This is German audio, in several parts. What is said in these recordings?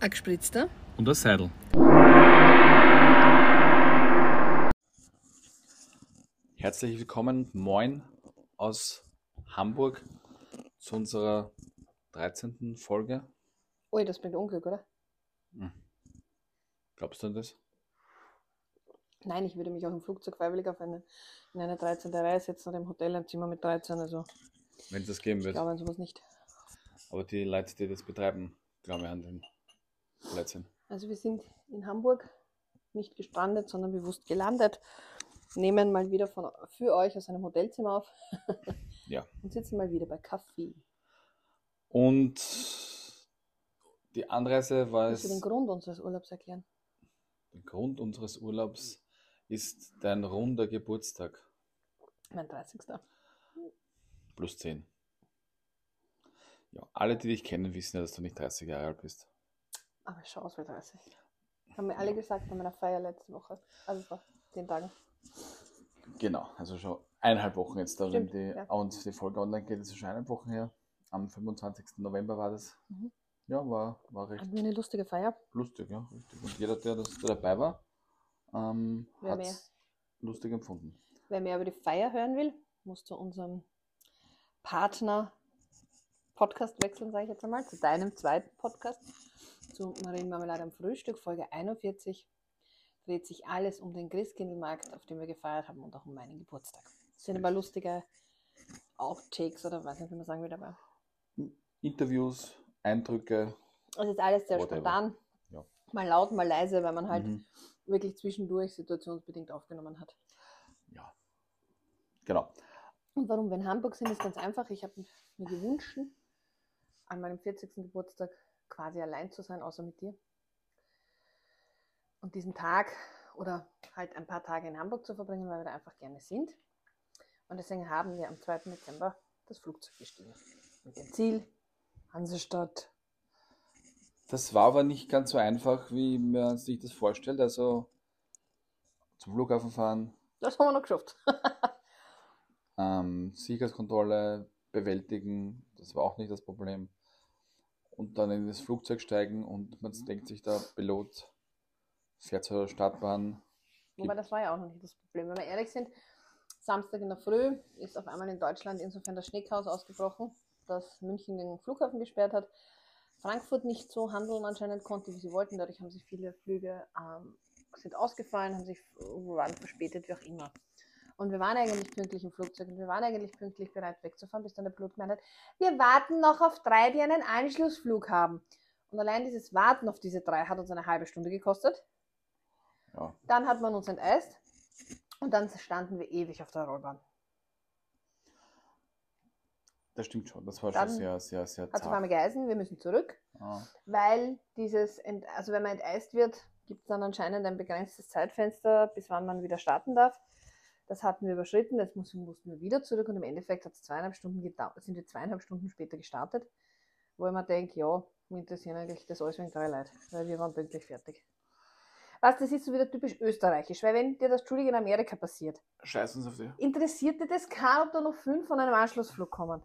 Ein gespritzter. Und ein Seidel. Herzlich willkommen, moin aus Hamburg zu unserer 13. Folge. Ui, das bringt Unglück, oder? Glaubst du an das? Nein, ich würde mich auch im Flugzeug freiwillig auf eine, in eine 13. Reihe setzen oder im Hotel ein Zimmer mit 13. Also Wenn es das geben ich wird. glaube an sowas nicht. Aber die Leute, die das betreiben, glauben an den Blödsinn. Also wir sind in Hamburg nicht gestrandet, sondern bewusst gelandet. Nehmen mal wieder von, für euch aus einem Hotelzimmer auf. Ja. Und sitzen mal wieder bei Kaffee. Und die Anreise war es. den Grund unseres Urlaubs erklären? Der Grund unseres Urlaubs ist dein runder Geburtstag. Mein 30. Plus 10. Ja, alle, die dich kennen, wissen ja, dass du nicht 30 Jahre alt bist. Aber ich schaue aus wie 30. Haben mir alle gesagt bei meiner Feier letzte Woche. Also vor 10 Tagen. Genau, also schon eineinhalb Wochen jetzt. Da, Stimmt, die, ja. Und die Folge online geht, ist schon eineinhalb Wochen her. Am 25. November war das. Mhm. Ja, war, war recht Hatten wir eine lustige Feier. lustig, ja. Richtig. Und jeder, der das, der dabei war, ähm, hat es lustig empfunden. Wer mehr über die Feier hören will, muss zu unserem Partner Podcast wechseln, sage ich jetzt einmal, zu deinem zweiten Podcast, zu Marienmarmelade am Frühstück, Folge 41. Dreht sich alles um den Christkindlmarkt, auf dem wir gefeiert haben und auch um meinen Geburtstag. Es sind aber lustige Outtakes oder weiß nicht, wie man sagen will dabei. Interviews, Eindrücke. Es ist alles sehr Whatever. spontan. Ja. Mal laut, mal leise, weil man halt Mhm. wirklich zwischendurch situationsbedingt aufgenommen hat. Ja. Genau. Und warum wir in Hamburg sind, ist ganz einfach. Ich habe mir gewünscht, an meinem 40. Geburtstag quasi allein zu sein, außer mit dir. Und diesen Tag oder halt ein paar Tage in Hamburg zu verbringen, weil wir da einfach gerne sind. Und deswegen haben wir am 2. Dezember das Flugzeug gestiegen. Mit dem Ziel Hansestadt. Das war aber nicht ganz so einfach, wie man sich das vorstellt. Also zum Flughafen fahren, Das haben wir noch geschafft. ähm, Sicherheitskontrolle bewältigen, das war auch nicht das Problem. Und dann in das Flugzeug steigen und man denkt sich, der Pilot fährt zur Startbahn. Wobei das war ja auch noch nicht das Problem. Wenn wir ehrlich sind, Samstag in der Früh ist auf einmal in Deutschland insofern das Schneechaos ausgebrochen, dass München den Flughafen gesperrt hat. Frankfurt nicht so handeln anscheinend konnte, wie sie wollten. Dadurch haben sich viele Flüge ähm, sind ausgefallen, haben sich waren verspätet, wie auch immer. Und wir waren eigentlich pünktlich im Flugzeug und wir waren eigentlich pünktlich bereit wegzufahren, bis dann der Pilot gemeint hat, wir warten noch auf drei, die einen Anschlussflug haben. Und allein dieses Warten auf diese drei hat uns eine halbe Stunde gekostet. Ja, Dann hat man uns enteist und dann standen wir ewig auf der Rollbahn. das stimmt schon. Das war Dann schon sehr, sehr, sehr Hat sich zart. einmal geheißen, wir müssen zurück, Ah, weil dieses, Ent also wenn man enteist wird, gibt es dann anscheinend ein begrenztes Zeitfenster, bis wann man wieder starten darf. Das hatten wir überschritten, jetzt mussten, wir wieder zurück und im Endeffekt hat es zweieinhalb Stunden gedauert, sind wir zweieinhalb Stunden später gestartet, wo ich mir denke, ja, mir interessieren eigentlich das alles wegen drei Leute, weil wir waren pünktlich fertig. Was, das ist so wieder typisch österreichisch, weil wenn dir das Entschuldige in Amerika passiert, Scheiß uns auf die. interessiert dir das kein, ob da noch fünf von einem Anschlussflug kommen.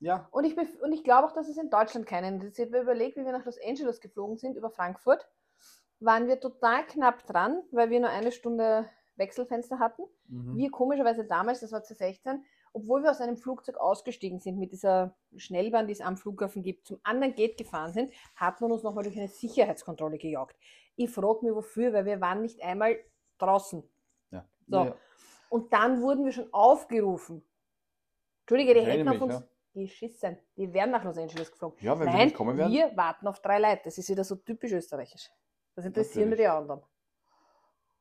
Ja, Und ich, und ich glaube auch, dass es in Deutschland keinen interessiert. Weil überlegt, wie wir nach Los Angeles geflogen sind über Frankfurt, waren wir total knapp dran, weil wir nur eine Stunde Wechselfenster hatten. mhm. Wir komischerweise damals, das war 2016, obwohl wir aus einem Flugzeug ausgestiegen sind mit dieser Schnellbahn, die es am Flughafen gibt, zum anderen Gate gefahren sind, hat man uns nochmal durch eine Sicherheitskontrolle gejagt. Ich frage mich wofür, weil wir waren nicht einmal draußen. ja. So. Ja, Und dann wurden wir schon aufgerufen. Entschuldige, die hätten auf uns geschissen. Die wären nach Los Angeles geflogen. ja wenn wir Nein, nicht kommen werden. wir warten auf drei Leute. Das ist wieder so typisch österreichisch. Das interessieren mir die anderen.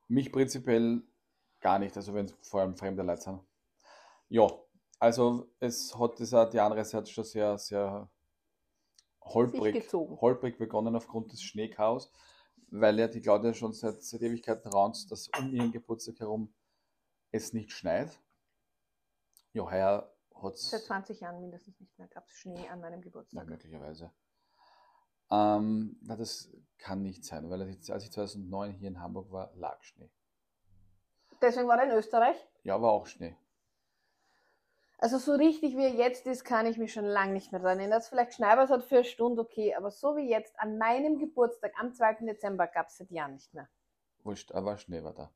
Mich prinzipiell gar nicht, also wenn es vor allem fremde Leute sind. Ja, also es hat dieser, die Anreise hat schon sehr, sehr holprig, holprig begonnen aufgrund des Schneechaos, weil ja die Claudia schon seit, seit Ewigkeiten raunzt, dass um ihren Geburtstag herum es nicht schneit. Ja, heuer hat es Seit 20 Jahren mindestens nicht mehr gab es Schnee an meinem ja, Geburtstag. möglicherweise. Ähm, na, das kann nicht sein, weil als ich als ich 2009 hier in Hamburg war, lag Schnee. Deswegen war er in Österreich. Ja, war auch Schnee. Also so richtig wie er jetzt ist, kann ich mich schon lange nicht mehr dran erinnern. Dass vielleicht Schneibers hat für eine Stunde, okay, aber so wie jetzt, an meinem Geburtstag, am 2. Dezember, gab es seit Jahren nicht mehr. Wurscht, aber Schnee war da.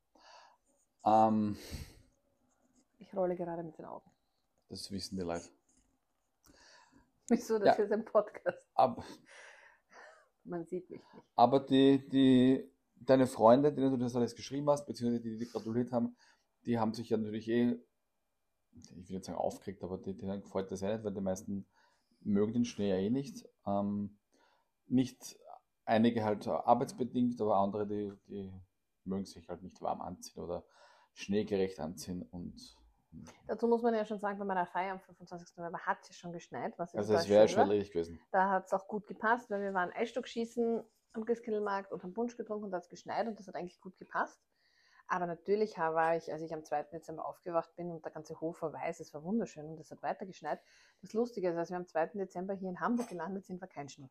Ähm, Ich rolle gerade mit den Augen. das wissen die Leute. Wieso, das Ja. ist ein Podcast. Aber, Man sieht mich nicht. aber die, die, deine Freunde, denen du das alles geschrieben hast, beziehungsweise die, die dir gratuliert haben, die haben sich ja natürlich eh, ich will nicht sagen aufgeregt, aber die, denen gefällt das ja nicht, weil die meisten mögen den Schnee ja eh nicht. Ähm, nicht einige halt arbeitsbedingt, aber andere, die, die mögen sich halt nicht warm anziehen oder schneegerecht anziehen und Dazu muss man ja schon sagen, bei meiner Feier am 25. November hat es schon geschneit. Was also es wäre schon erledigt gewesen. Da hat es auch gut gepasst, weil wir waren Eisstockschießen am Christkindlmarkt und haben Punsch getrunken und da hat es geschneit und das hat eigentlich gut gepasst. Aber natürlich war ich, als ich am 2. Dezember aufgewacht bin und der ganze Hof war weiß, es war wunderschön und es hat weiter geschneit. Das Lustige ist, als wir am 2. Dezember hier in Hamburg gelandet sind, war kein Schnee.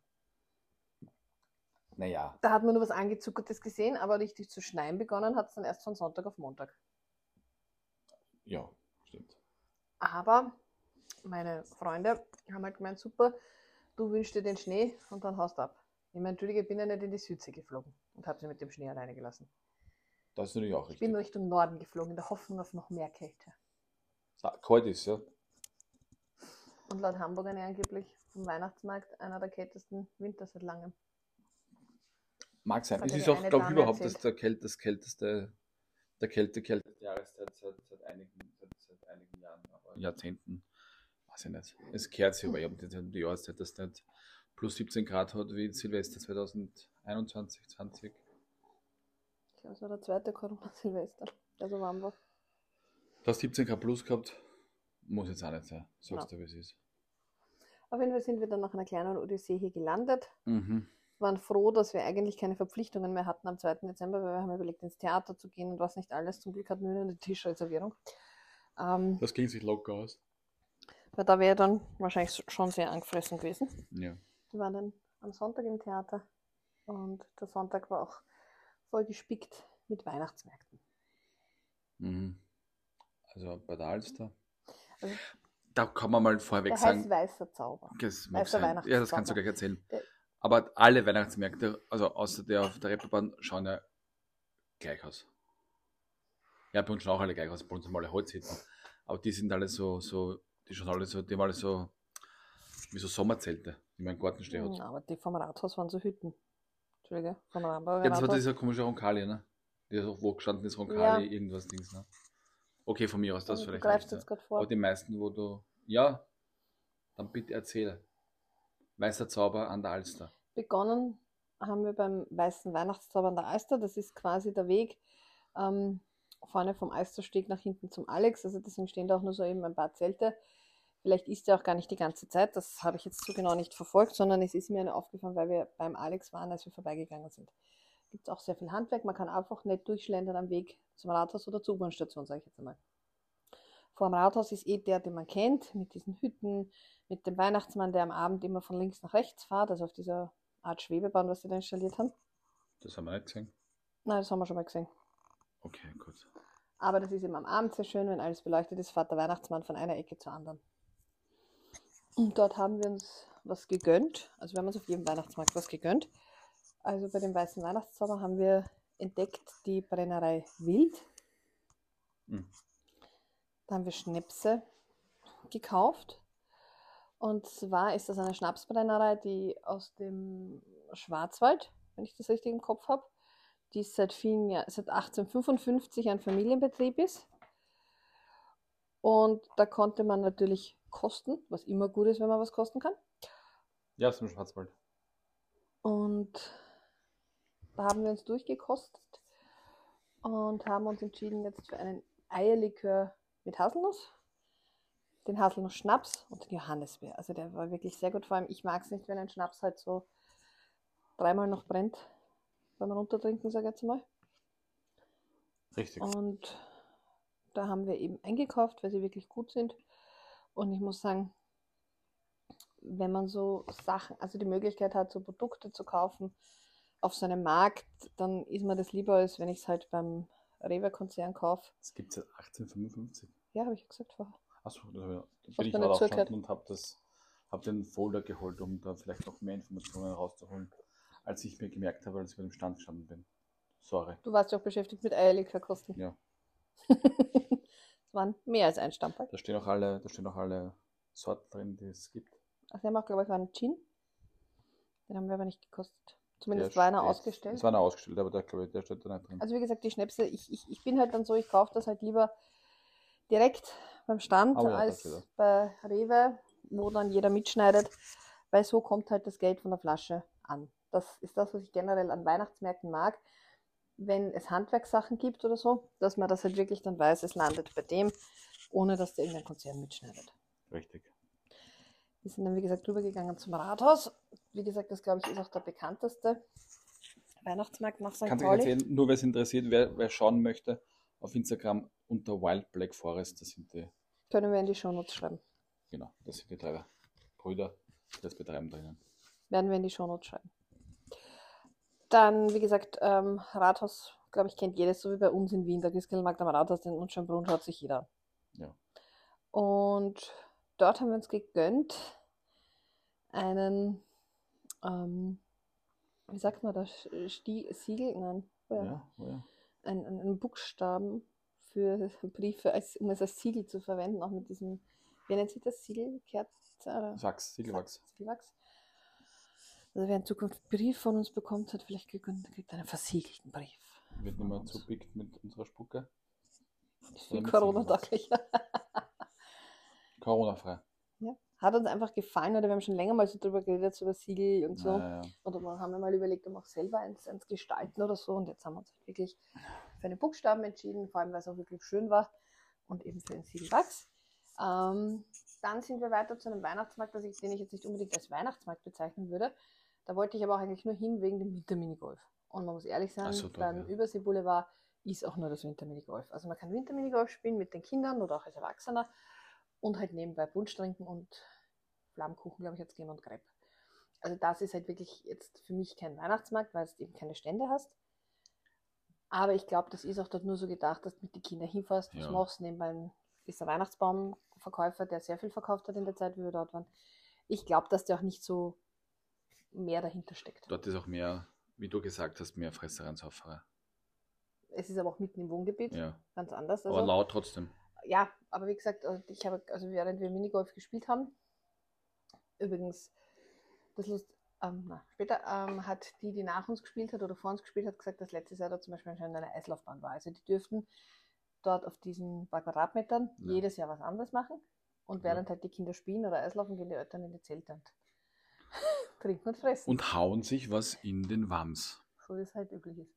Naja, Da hat man nur was Angezuckertes gesehen, aber richtig zu schneien begonnen hat es dann erst von Sonntag auf Montag. ja. Aber meine Freunde haben halt gemeint, super, du wünschst dir den Schnee und dann haust du ab. Ich meine, entschuldige, ich bin ja nicht in die Südsee geflogen und habe sie mit dem Schnee alleine gelassen. Das ist natürlich auch Ich bin richtig. Richtung Norden geflogen, in der Hoffnung auf noch mehr Kälte. Ah, Kalt ist, ja. Und laut Hamburger angeblich vom Weihnachtsmarkt einer der kältesten Winter seit langem. Mag sein. Es ist auch, glaube ich, überhaupt das der, das kälteste, der kälte, kälteste Jahreszeit seit, seit, einigen, einigen Jahren, aber Jahrzehnten. Weiß ich nicht. Es kehrt sich aber eben die, die Jahreszeit, dass es nicht plus 17 Grad hat wie Silvester 2021, 20. Ich glaube, es war der zweite Corona-Silvester, der so warm war. Du hast 17 Grad plus gehabt. Muss jetzt auch nicht sein. Sagst Ja. du, wie es ist. Auf jeden Fall sind wir dann nach einer kleinen Odyssee hier gelandet. Mhm. waren froh, dass wir eigentlich keine Verpflichtungen mehr hatten am 2. Dezember, weil wir haben überlegt, ins Theater zu gehen und was nicht alles. Zum Glück hatten wir nur eine Tischreservierung. Ähm, Das ging sich locker aus. weil da wäre dann wahrscheinlich schon sehr angefressen gewesen. Ja. Wir waren dann am Sonntag im Theater und der Sonntag war auch voll gespickt mit Weihnachtsmärkten. Mhm. Also bei der Alster. Also- da kann man mal vorweg Der sagen. heißt Weißer Zauber. Das Weißer sein. Ja, das kannst du Weihnachtszauber. gleich erzählen. Der- Aber alle Weihnachtsmärkte, also außer der auf der Reeperbahn, schauen ja gleich aus. Ja, bei uns schauen auch alle gleich aus, bei uns haben alle Holzhütten. Aber die sind alle so, so, die schauen alle so, die haben alle so, wie so Sommerzelte, die man im Garten stehen hat. Ja, aber die vom Rathaus waren so Hütten. Entschuldige, vom Ramberger Ja, das war dieser komische Roncalli, ne? Der so wo gestanden ist, Roncalli, irgendwas Dings, ne? Okay, von mir aus das du vielleicht. greifst nicht, jetzt gerade vor. Aber die meisten, wo du. Ja, dann bitte erzähle. Weißer Zauber an der Alster. begonnen haben wir beim Weißen Weihnachtszauber an der Alster. Das ist quasi der Weg ähm, vorne vom Alstersteg nach hinten zum Alex. Also deswegen stehen da auch nur so eben ein paar Zelte. Vielleicht ist er auch gar nicht die ganze Zeit. Das habe ich jetzt so genau nicht verfolgt, sondern es ist mir nur aufgefallen, weil wir beim Alex waren, als wir vorbeigegangen sind. Gibt es auch sehr viel Handwerk. Man kann einfach nicht durchschlendern am Weg zum Rathaus oder zur U-Bahn-Station, sage ich jetzt einmal. Vor dem Rathaus ist eh der, den man kennt, mit diesen Hütten, mit dem Weihnachtsmann, der am Abend immer von links nach rechts fährt, also auf dieser Art Schwebebahn, was sie da installiert haben. Das haben wir nicht gesehen. Nein, das haben wir schon mal gesehen. Okay, gut. Aber das ist eben am Abend sehr schön, wenn alles beleuchtet ist, fährt der Weihnachtsmann von einer Ecke zur anderen. Und dort haben wir uns was gegönnt. Also wir haben uns auf jedem Weihnachtsmarkt was gegönnt. Also bei dem Weißen Weihnachtszauber haben wir entdeckt die Brennerei Wild. Mhm. Da haben wir Schnäpse gekauft. Und zwar ist das eine Schnapsbrennerei, die aus dem Schwarzwald, wenn ich das richtig im Kopf habe, die seit vielen Jahren, seit 1855 ein Familienbetrieb ist. Und da konnte man natürlich kosten, was immer gut ist, wenn man was kosten kann. Ja, dem Schwarzwald. Und da haben wir uns durchgekostet und haben uns entschieden jetzt für einen Eierlikör mit Haselnuss, den Haselnuss-Schnaps und den Johannisbeer. Also der war wirklich sehr gut. Vor allem, ich mag es nicht, wenn ein Schnaps halt so dreimal noch brennt beim Runtertrinken, sage ich jetzt mal. Richtig. Und da haben wir eben eingekauft, weil sie wirklich gut sind. Und ich muss sagen, wenn man so Sachen, also die Möglichkeit hat, so Produkte zu kaufen auf so einem Markt, dann ist mir das lieber, als wenn ich es halt beim Rewe-Konzern kaufe. Das gibt es seit 1855. Ja, habe ich gesagt vorher. Achso, da bin ich gerade aufgestanden und habe hab den Folder geholt, um da vielleicht noch mehr Informationen rauszuholen, als ich mir gemerkt habe, als ich bei dem Stand gestanden bin. Sorry. Du warst ja auch beschäftigt mit Eierlikörkosten. Ja. Es waren mehr als ein Stammball. Da stehen auch alle, da stehen auch alle Sorten drin, die es gibt. Also, wir haben auch, glaube ich, einen Gin. Den haben wir aber nicht gekostet. Zumindest Der war einer steht- ausgestellt. Es war einer ausgestellt, aber der, glaube ich, der steht da nicht drin. Also wie gesagt, die Schnäpse, ich, ich, ich bin halt dann so, ich kaufe das halt lieber direkt beim Stand Oh ja, als bei Rewe, wo dann jeder mitschneidet, weil so kommt halt das Geld von der Flasche an. Das ist das, was ich generell an Weihnachtsmärkten mag. Wenn es Handwerkssachen gibt oder so, dass man das halt wirklich dann weiß, es landet bei dem, ohne dass der irgendein Konzern mitschneidet. Richtig. Wir sind dann, wie gesagt, rübergegangen zum Rathaus. Wie gesagt, das glaube ich ist auch der bekannteste Weihnachtsmarkt nach St. Kannst du Pauli. empfehlen, nur wer es interessiert, wer, wer schauen möchte, auf Instagram unter Wild Black Forest, das sind die, Können wir in die Shownotes schreiben. genau, das sind die drei Brüder, die das betreiben drinnen. Werden wir in die Shownotes schreiben. Dann, wie gesagt, ähm, Rathaus, glaube ich, kennt jedes, so wie bei uns in Wien. Der Christkindlmarkt am Rathaus, den Unschönbrunn schaut sich jeder. Ja. Und dort haben wir uns gegönnt einen, ähm, wie sagt man das, Sti Siegel? Nein, ja. Ja, oh ja. Ein, ein, einen Buchstaben für Briefe, als, um es als Siegel zu verwenden, auch mit diesem, wie nennt sich das, Siegelkerze? Wachs, Siegelwachs. Siegelwachs. Also wer in Zukunft einen Brief von uns bekommt, hat vielleicht Glück und kriegt einen versiegelten Brief. Wird nicht mehr zupickt mit unserer Spucke. Für mit Corona Siegelwachs. tauglich. Corona-frei. ja. Hat uns einfach gefallen, oder wir haben schon länger mal so drüber geredet, über Siegel und so. Ja, ja. Oder wir haben wir mal überlegt, um auch selber eins, eins gestalten oder so. Und jetzt haben wir uns halt wirklich für eine Buchstaben entschieden, vor allem weil es auch wirklich schön war. Und eben für den Siegelwachs. Ähm, dann sind wir weiter zu einem Weihnachtsmarkt, das ich, den ich jetzt nicht unbedingt als Weihnachtsmarkt bezeichnen würde. Da wollte ich aber auch eigentlich nur hin wegen dem Winterminigolf. Und man muss ehrlich sein, so, beim ja. Übersee Boulevard ist auch nur das Winterminigolf. Also man kann Winterminigolf spielen mit den Kindern oder auch als Erwachsener und halt nebenbei Punsch trinken und Flammkuchen, glaube ich, jetzt gehen und Crepe. Also das ist halt wirklich jetzt für mich kein Weihnachtsmarkt, weil du eben keine Stände hast. Aber ich glaube, das ist auch dort nur so gedacht, dass du mit den Kindern hinfährst, was Ja. machst. Nebenbei ist der Weihnachtsbaumverkäufer, der sehr viel verkauft hat in der Zeit, wie wir dort waren. Ich glaube, dass der auch nicht so mehr dahinter steckt. Dort ist auch mehr, wie du gesagt hast, mehr Fresserei und Sauferei. Es ist aber auch mitten im Wohngebiet, Ja. ganz anders. Aber Also, laut trotzdem. ja, aber wie gesagt, äh, ich habe, also während wir Minigolf gespielt haben, übrigens, das Lust, ähm, na, später ähm, hat die, die nach uns gespielt hat oder vor uns gespielt hat, gesagt, dass letztes Jahr da zum Beispiel anscheinend eine Eislaufbahn war. Also die dürften dort auf diesen paar Quadratmetern Ja. jedes Jahr was anderes machen. Und Ja. während halt die Kinder spielen oder Eislaufen, gehen die Eltern in die Zelte und trinken und fressen. Und hauen sich was in den Wams. so wie es halt üblich ist.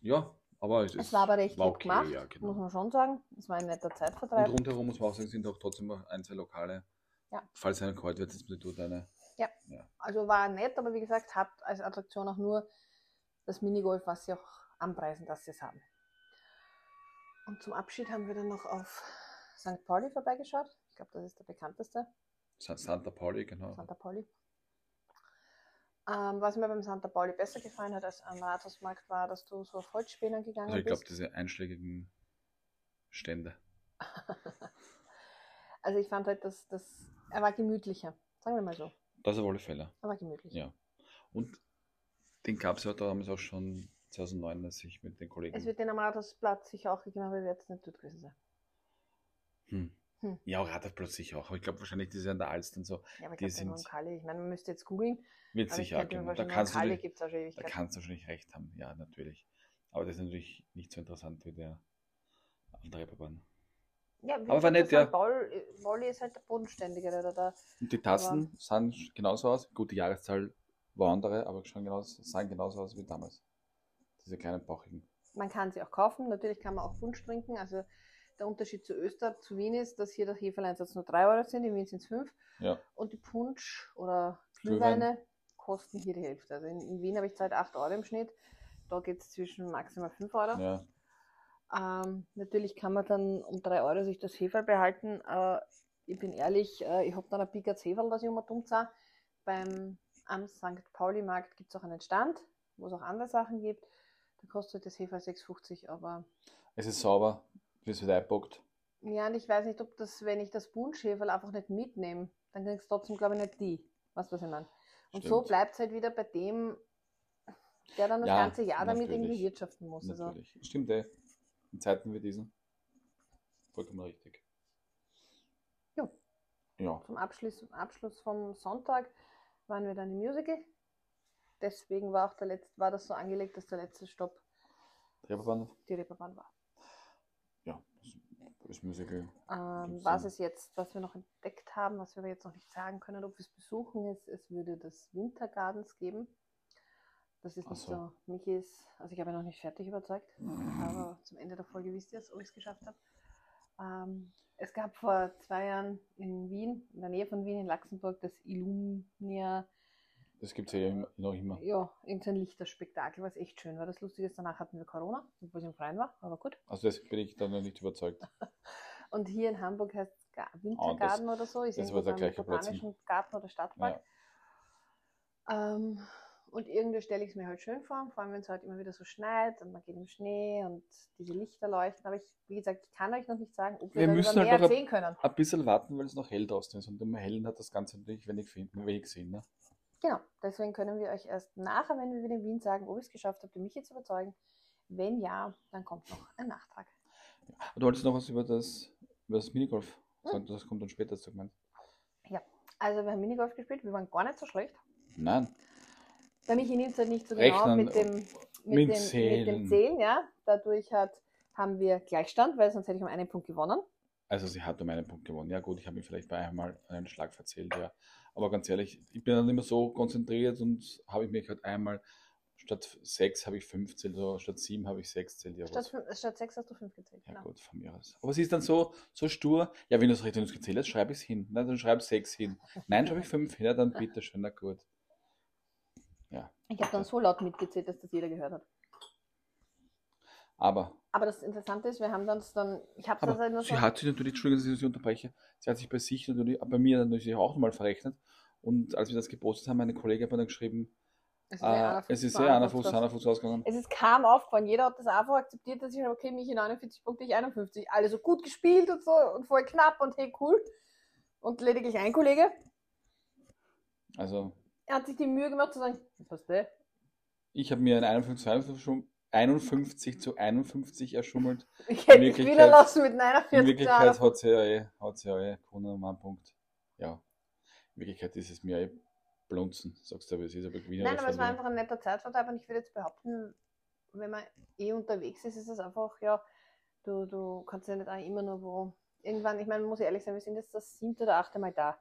Ja, aber es, Es ist, war aber recht war okay, gemacht, ja, muss genau. man schon sagen. Es war ein netter Und Zeitvertreib. rundherum muss man auch sagen, sind auch trotzdem noch ein, zwei Lokale. Ja. Falls einer kalt wird, ist dort eine. Also war nett, aber wie gesagt, hat als Attraktion auch nur das Minigolf, was sie auch anpreisen, dass sie es haben. Und zum Abschied haben wir dann noch auf St. Pauli vorbeigeschaut. Ich glaube, das ist der bekannteste, Sa- Santa Pauli, genau. Santa Pauli. Ähm, was mir beim Santa Pauli besser gefallen hat als am Rathausmarkt war, dass du so auf Holzspänen gegangen Also ich glaube, bist. diese einschlägigen Stände. Also ich fand halt, dass das, er war gemütlicher. Sagen wir mal so. Das auf alle Fälle. Er war gemütlich. Ja. Und den gab es ja damals auch schon 2009, als ich mit den Kollegen. Es wird den am Rathausplatz sicher auch gegeben, aber wir werden jetzt nicht dort gewesen sein. hm. Hm. Ja, auch Radarplatz sicher auch. Aber ich glaube wahrscheinlich, die sind an der Alst und so. Ja, aber ich glaube, sind- Roncalli, ich meine, man müsste jetzt googeln. Wird aber ich sicher könnte mir geben. Da kannst, du, Roncalli natürlich- gibt es auch schon da kannst du wahrscheinlich recht haben. Ja, natürlich. Aber das ist natürlich nicht so interessant wie der auf der Reeperbahn. Ja, Aber war nett, der ja. Paul, äh, ist halt der bodenständigere. Da, da. Und die Tassen sahen genauso aus. Gut, die Jahreszahl war andere, aber schon genauso, sahen genauso aus wie damals. Diese kleinen bauchigen. Man kann sie auch kaufen. Natürlich kann man auch Punsch trinken. Also der Unterschied zu Österreich, zu Wien ist, dass hier der Heferleinsatz nur 3 Euro sind, in Wien sind es 5. Ja. Und die Punsch oder Glühwein. Glühweine kosten hier die Hälfte. Also in, in Wien habe ich zahlt 8 Euro im Schnitt. Da geht es zwischen maximal 5 Euro. Ja. Ähm, natürlich kann man dann um 3 Euro sich das Heferl behalten. Aber ich bin ehrlich, äh, ich habe dann ein Pickers Heferl, was ich immer dumm sah. Beim am St. Pauli Markt gibt es auch einen Stand, wo es auch andere Sachen gibt. Da kostet das Heferl 6,50, aber Es ist sauber, wie es wird eingepackt. Ja, und ich weiß nicht, ob das, wenn ich das Buntschäferl einfach nicht mitnehme, dann kriegst du trotzdem, glaube ich, nicht die. Weißt du, was ich meine? Und so Stimmt. bleibt es halt wieder bei dem, der dann das Ja, ganze Jahr damit irgendwie wirtschaften muss. Also, Natürlich. Stimmt, ey. In Zeiten wie diesen. Vollkommen richtig. Ja. Ja. zum Abschluss, Abschluss vom Sonntag waren wir dann im Musical. Deswegen war auch der letzte, war das so angelegt, dass der letzte Stopp Reeperbahn? die Reeperbahn war. Das Musical. Ähm, was es jetzt, was wir noch entdeckt haben, was wir jetzt noch nicht sagen können, ob wir es besuchen, ist, es würde das Wintergardens geben. Das ist Ach nicht so. so. Mich ist, also ich habe ja noch nicht fertig überzeugt, aber zum Ende der Folge wisst ihr es, ob ich es geschafft habe. Ähm, es gab vor zwei Jahren in Wien, in der Nähe von Wien, in Luxemburg, das Illumnia, Das gibt es ja noch immer. ja, irgendein Lichterspektakel, was echt schön war. Das Lustige ist, danach hatten wir Corona, obwohl es im Freien war, aber gut. Also deswegen bin ich da noch nicht überzeugt. Und hier in Hamburg heißt es Ga- Wintergarten oder so. Ist das war der gleiche Platz. Garten oder Stadtpark. Ähm, und irgendwie stelle ich es mir halt schön vor, vor allem wenn es halt immer wieder so schneit und man geht im Schnee und diese Lichter leuchten. Aber ich, wie gesagt, ich kann euch noch nicht sagen, ob wir, Wir müssen halt mehr noch erzählen können. Ein bisschen warten, weil es noch hell draußen ist. Und im Hellen hat das Ganze natürlich wenig, finden, wenig Sinn. Ne? Genau, deswegen können wir euch erst nachher, wenn wir wieder in Wien sagen, ob ich es geschafft habe, mich jetzt zu überzeugen. Wenn ja, dann kommt noch ein Nachtrag. Du wolltest noch was über das, über das Minigolf Hm. sagen. Das kommt dann später, hast du gemeint. Also wir haben Minigolf gespielt, wir waren gar nicht so schlecht. Nein. Bei Michi nimmt es halt nicht so genau Rechnen, mit dem, mit, mit dem, mit Zählen. dem Zählen, ja. Dadurch hat, haben wir Gleichstand, weil sonst hätte ich um einen Punkt gewonnen. Also sie hat um einen Punkt gewonnen. Ja gut, ich habe mich vielleicht bei einmal einen Schlag verzählt, ja. Aber ganz ehrlich, ich bin dann immer so konzentriert und habe ich mich halt einmal, statt sechs habe ich fünf zählt, oder statt sieben habe ich sechs zählt. Ja, Statt, statt sechs hast du fünf gezählt. ja genau. gut, von mir aus. Aber sie ist dann so, so stur, ja, wenn du es richtig gezählt hast, schreibe ich es hin. Nein, dann schreib sechs hin. Nein, schreibe ich fünf hin, ja, dann bitte schön, na gut. Ich habe dann so laut mitgezählt, dass das jeder gehört hat. Aber, Aber das Interessante ist, wir haben uns dann, ich habe das halt nur sie so, hat sich natürlich, Entschuldigung, dass ich Sie unterbreche, sie hat sich bei sich natürlich, bei mir natürlich auch nochmal verrechnet. Und als wir das gepostet haben, meine Kollegin hat mir dann geschrieben, es ist äh, ja einer es Fuß ist sehr einer Fuß ausgegangen. Es ist kaum aufgefallen. Jeder hat das einfach akzeptiert, dass ich, okay, Michi 49 Punkte, ich 51. Alle so gut gespielt und so und voll knapp und hey, cool. Und lediglich ein Kollege, Also, er hat sich die Mühe gemacht zu sagen, was der? Ich habe mir ein 51, 51, 51 zu 51 erschummelt. Ich hätte Wirklichkeit- wieder lassen mit 49 In Wirklichkeit hat sie ja eh, hat sie ja eh gewonnen um einen Punkt. Ja. In Wirklichkeit ist es mir eh blunzen, sagst du, aber es ist aber Gewinner. Nein, aber es war einfach ein netter Zeitvertreib und ich würde jetzt behaupten, wenn man eh unterwegs ist, ist es einfach, ja, du, du kannst ja nicht auch immer nur wo. Irgendwann, ich meine, muss ich ehrlich sein, wir sind jetzt das siebte oder achte Mal da.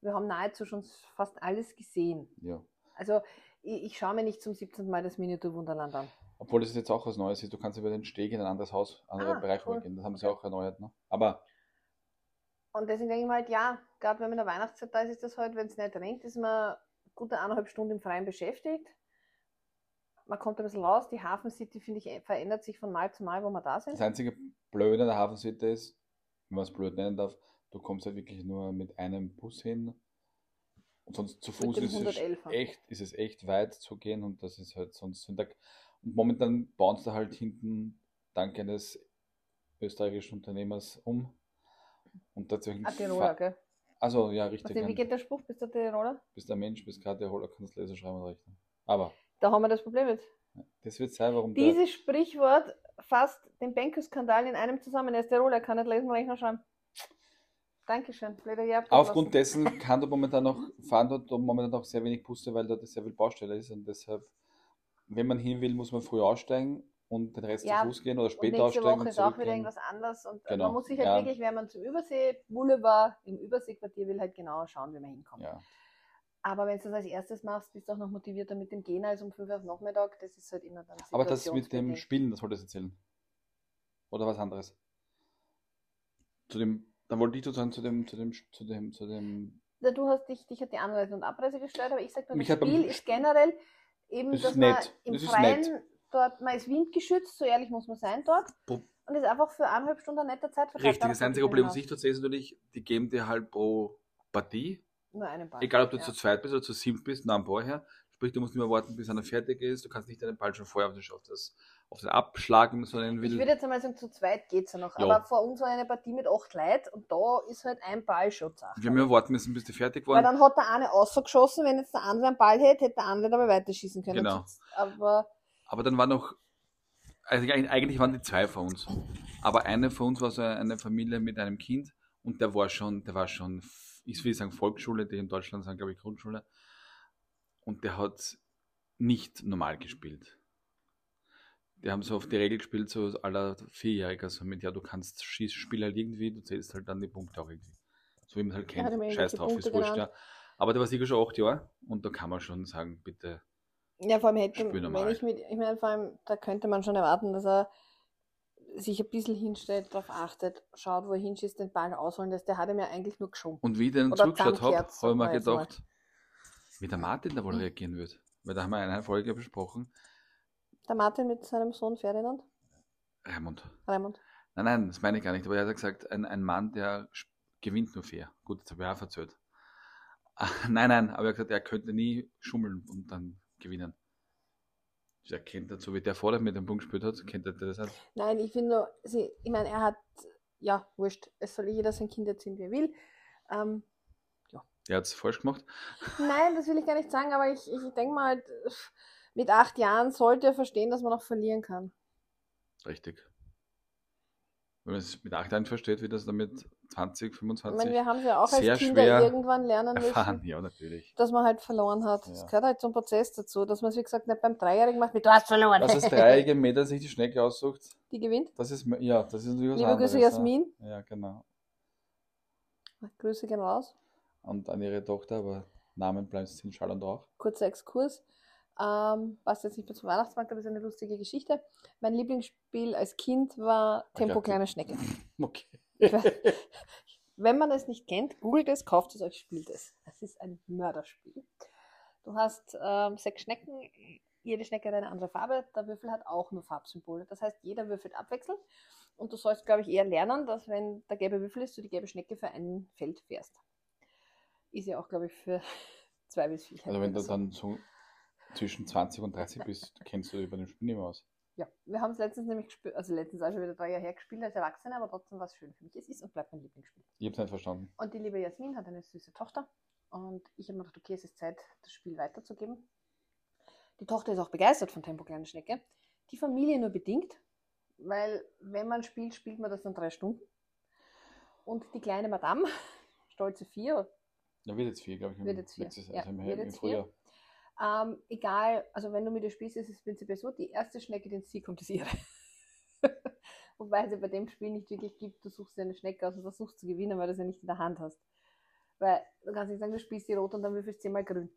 Wir haben nahezu schon fast alles gesehen. Ja. Also ich, schaue mir nicht zum 17. Mal das Miniatur Wunderland an. Obwohl das jetzt auch was Neues ist. Du kannst über den Steg in ein anderes Haus, anderen Ah, Bereich cool. rübergehen. Das haben sie auch erneuert. Ne? Aber Und deswegen denke ich mir halt, ja, gerade wenn man in der Weihnachtszeit da ist, ist das halt, wenn es nicht regnet, ist man gute eineinhalb Stunden im Freien beschäftigt. Man kommt ein bisschen raus. Die Hafen City, finde ich, verändert sich von Mal zu Mal, wo wir da sind. das einzige Blöde an der Hafencity ist, wenn man es blöd nennen darf, du kommst halt wirklich nur mit einem Bus hin. Und sonst zu Fuß ist es 111er. echt, ist es echt weit zu gehen und das ist halt sonst. Und momentan bauen sie da halt hinten dank eines österreichischen Unternehmers um. Und tatsächlich. Ah, Tiroler, gell? Also ja, richtig. wie geht der Spruch? Bist du Tiroler? Bist der Mensch, bist gerade der Holler, kannst lesen, schreiben und rechnen. Aber Da haben wir das Problem jetzt. das wird sein, warum der, Dieses Sprichwort fasst den Benko-Skandal in einem zusammen. Er ist Tiroler, er kann nicht lesen, rechnen, schreiben. Dankeschön. Aufgrund dessen kann dort momentan noch, fahren dort momentan noch sehr wenig Busse, weil dort sehr viel Baustelle ist und deshalb, wenn man hin will, muss man früh aussteigen und den Rest Ja, zu Fuß gehen oder Und später nächste aussteigen Woche und ist auch wieder irgendwas anders. Und Genau, man muss sich halt ja. wirklich, wenn man zum Übersee-Boulevard, im Überseequartier will, halt genau schauen, wie man hinkommt. Ja. Aber wenn du das als erstes machst, bist du auch noch motivierter mit dem Gehen als um 5 Uhr am Nachmittag. Das ist halt immer dann Aber das mit dem. Spielen, das wolltest du erzählen. Oder was anderes? Zu dem, da wollte ich sozusagen zu dem, zu dem, zu dem, zu dem, Ja, Du hast dich, dich hat die Anreise und Abreise gestört, aber ich sage nur, Mich das Spiel Sp- ist generell eben, Das dass man nett. im Das Freien nett. dort, man ist windgeschützt, so ehrlich muss man sein dort. Pro- Und ist einfach für eineinhalb Stunden ein netter Zeitvertreib. Richtig, Darauf das einzige Problem, was ich dort sehe, ist natürlich, die geben dir halt pro Partie, Nur einen Ball. egal ob du ja. zu zweit bist oder zu sieben bist, nach dem Ball her, sprich, du musst immer warten, bis einer fertig ist. Du kannst nicht deinen Ball schon vorher auf, das, auf, das, auf den Abschlag, so nennen Ich will. würde jetzt einmal sagen, zu zweit geht es ja noch. Ja. Aber vor uns war eine Partie mit acht Leuten und da ist halt ein Ball schon Sache. Wir haben ja warten müssen, bis die fertig Weil waren. dann hat der eine ausgeschossen, wenn jetzt der andere einen Ball hätte, hätte der andere dabei weiterschießen können. Genau. Aber Aber dann war noch, also eigentlich eigentlich waren die zwei von uns. Aber eine von uns war so eine Familie mit einem Kind und der war schon, der war schon, ich will sagen Volksschule, die in Deutschland sind, glaube ich, Grundschule. Und der hat nicht normal gespielt. Die haben so auf die Regel gespielt, so aller Vierjähriger, so mit, ja, du kannst schieß, spiel halt irgendwie, du zählst halt dann die Punkte auch irgendwie. So wie man es halt Ja, kennt. Scheiß drauf, ist Punkte wurscht, ja. genannt. Aber der war sicher schon acht Jahre und da kann man schon sagen, bitte, ja, vor allem hätte, wenn ich mit, ich meine, vor allem, da könnte man schon erwarten, dass er sich ein bisschen hinstellt, darauf achtet, schaut, wo er hinschießt, den Ball ausholen lässt. Der hat ihm ja eigentlich nur geschoben. Und wie ich den Oder zurückgeschaut habe, habe ich mir gedacht, wie der Martin da wohl Mhm. reagieren wird. Weil da haben wir in einer Folge besprochen. Der Martin mit seinem Sohn Ferdinand, Raimund. Raimund. Nein, nein, das meine ich gar nicht. Aber er hat gesagt, ein, ein Mann, der gewinnt nur fair. Gut, das habe ich auch verzählt. Ah, Nein, nein, aber er hat gesagt, er könnte nie schummeln und dann gewinnen. Er kennt dazu, wie der vorher mit dem Punkt gespielt hat, kennt er das halt. Nein, ich finde nur, sie, ich meine, er hat, ja, wurscht, es soll jeder sein Kind erziehen, wie er will. Ähm, Der hat es falsch gemacht. nein, das will ich gar nicht sagen, aber ich, ich denke mal, halt, mit acht Jahren sollte er verstehen, dass man auch verlieren kann. Richtig. Wenn man es mit 8 Jahren versteht, wie das dann mit 20, Ich 25 meine, wir haben es ja auch als Kinder irgendwann lernen erfahren. müssen, Ja, natürlich. dass man halt verloren hat. Das Ja. gehört halt zum Prozess dazu, dass man es, wie gesagt, nicht beim Dreijährigen macht, mit du hast verloren. Dass das dreijährige Mädel sich die Schnecke aussucht, Die gewinnt. das ist, ja, das ist natürlich was Liebe anderes. Grüße, ja. Jasmin. Ja, genau. Grüße gehen raus. Und an ihre Tochter, aber Namen bleiben in Schall und Rauch. kurzer Exkurs. Ähm, passt jetzt nicht mehr zum Weihnachtsmarkt, aber ist eine lustige Geschichte. Mein Lieblingsspiel als Kind war Tempo dachte- kleine Schnecke. Okay. Wenn man es nicht kennt, googelt es, kauft es euch, spielt es. Es ist ein Mörderspiel. Du hast ähm, sechs Schnecken, jede Schnecke hat eine andere Farbe, der Würfel hat auch nur Farbsymbole. Das heißt, jeder würfelt abwechselnd und du sollst, glaube ich, eher lernen, dass wenn der gelbe Würfel ist, du die gelbe Schnecke für ein Feld fährst. Ist ja auch, glaube ich, für zwei bis vier. Also wenn du dann so zwischen 20 und 30 bist, kennst du bei dem Spiel nicht mehr aus. Ja, wir haben es letztens nämlich gespielt, also letztens auch schon wieder drei Jahre her gespielt als Erwachsene, aber trotzdem war es schön für mich. Es ist und bleibt mein Lieblingsspiel. Ich hab's nicht verstanden. Und die liebe Jasmin hat eine süße Tochter und ich habe mir gedacht, okay, es ist Zeit, das Spiel weiterzugeben. Die Tochter ist auch begeistert von Tempo Kleine Schnecke. Die Familie nur bedingt, weil wenn man spielt, spielt man das dann drei Stunden. Und die kleine Madame, stolze vier, Da wird jetzt vier, glaube ich. Wird jetzt vier. letztes- Ja, also im, wird im jetzt Frühjahr. ähm, egal, also wenn du mit ihr spielst, ist es prinzipiell so, die erste Schnecke, die ins Ziel kommt, ist ihre. Wobei es ja bei dem Spiel nicht wirklich gibt, du suchst dir eine Schnecke aus und versuchst zu gewinnen, weil du ja nicht in der Hand hast. Weil du kannst nicht sagen, du spielst die rot und dann würfelst du zehnmal grün.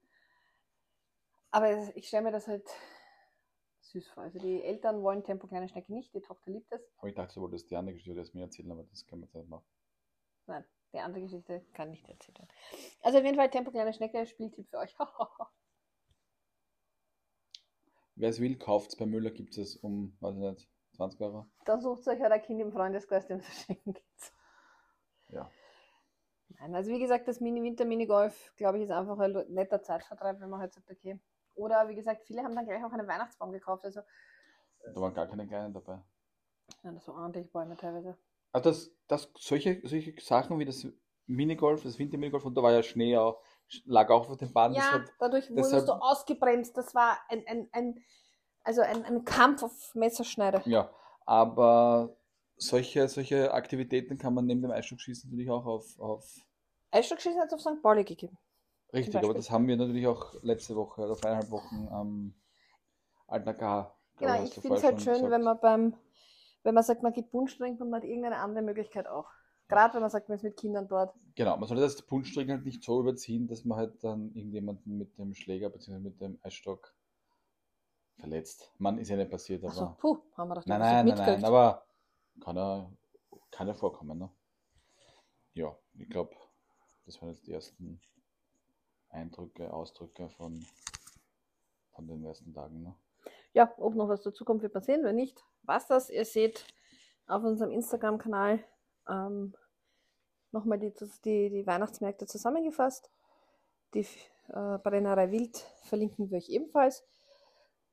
Aber ich stelle mir das halt süß vor. Also die Eltern wollen Tempo kleine Schnecke nicht, die Tochter liebt es. Aber ich dachte, du wolltest die andere Geschichte erst mir erzählen, aber das können wir jetzt nicht machen. Nein, die andere Geschichte kann nicht erzählt werden. Also auf jeden Fall Tempo kleine Schnecke, Spieltipp für euch. Wer es will, kauft es bei Müller, gibt es um, weiß ich nicht, 20 Euro. Dann sucht euch halt ein Kind im Freundeskreis, dem es schenken geht. Ja. Nein, also wie gesagt, das Mini-Winter-Minigolf, glaube ich, ist einfach ein netter Zeitvertreib, wenn man halt sagt, okay. Oder wie gesagt, viele haben dann gleich auch einen Weihnachtsbaum gekauft. Also, Da waren gar keine kleinen dabei. ja, das waren ordentlich Bäume teilweise. Also das, das, solche, solche Sachen wie das Minigolf, das Winterminigolf, und da war ja Schnee auch, lag auch auf den Bahnen. das Ja, hat- dadurch wurdest deshalb- du ausgebremst. Das war ein, ein, ein, also ein, ein Kampf auf Messerschneide. Ja, aber solche, solche Aktivitäten kann man neben dem Eisstockschießen natürlich auch auf, auf Eisstockschießen hat es auf St. Pauli gegeben. richtig, aber das haben wir natürlich auch letzte Woche oder vor eineinhalb Wochen am Alten AKH. Genau, ich finde es halt schön, gesagt. wenn man beim, wenn man sagt, man geht Punsch trinken und man hat irgendeine andere Möglichkeit auch. Gerade wenn man sagt, man ist mit Kindern dort. Genau, man sollte das Punschstrecken halt nicht so überziehen, dass man halt dann irgendjemanden mit dem Schläger bzw. mit dem Eisstock verletzt. Man ist ja nicht passiert, aber. Achso, puh, haben wir doch nein, nein, nein, nein, aber kann ja, kann ja vorkommen, ne? Ja, ich glaube, das waren jetzt die ersten Eindrücke, Ausdrücke von, von den ersten Tagen, ne? Ja, ob noch was dazu kommt, wird man sehen. Wenn nicht, was das. Ihr seht auf unserem Instagram-Kanal ähm, nochmal die, die, die Weihnachtsmärkte zusammengefasst. Die äh, Brennerei Wild verlinken wir euch ebenfalls.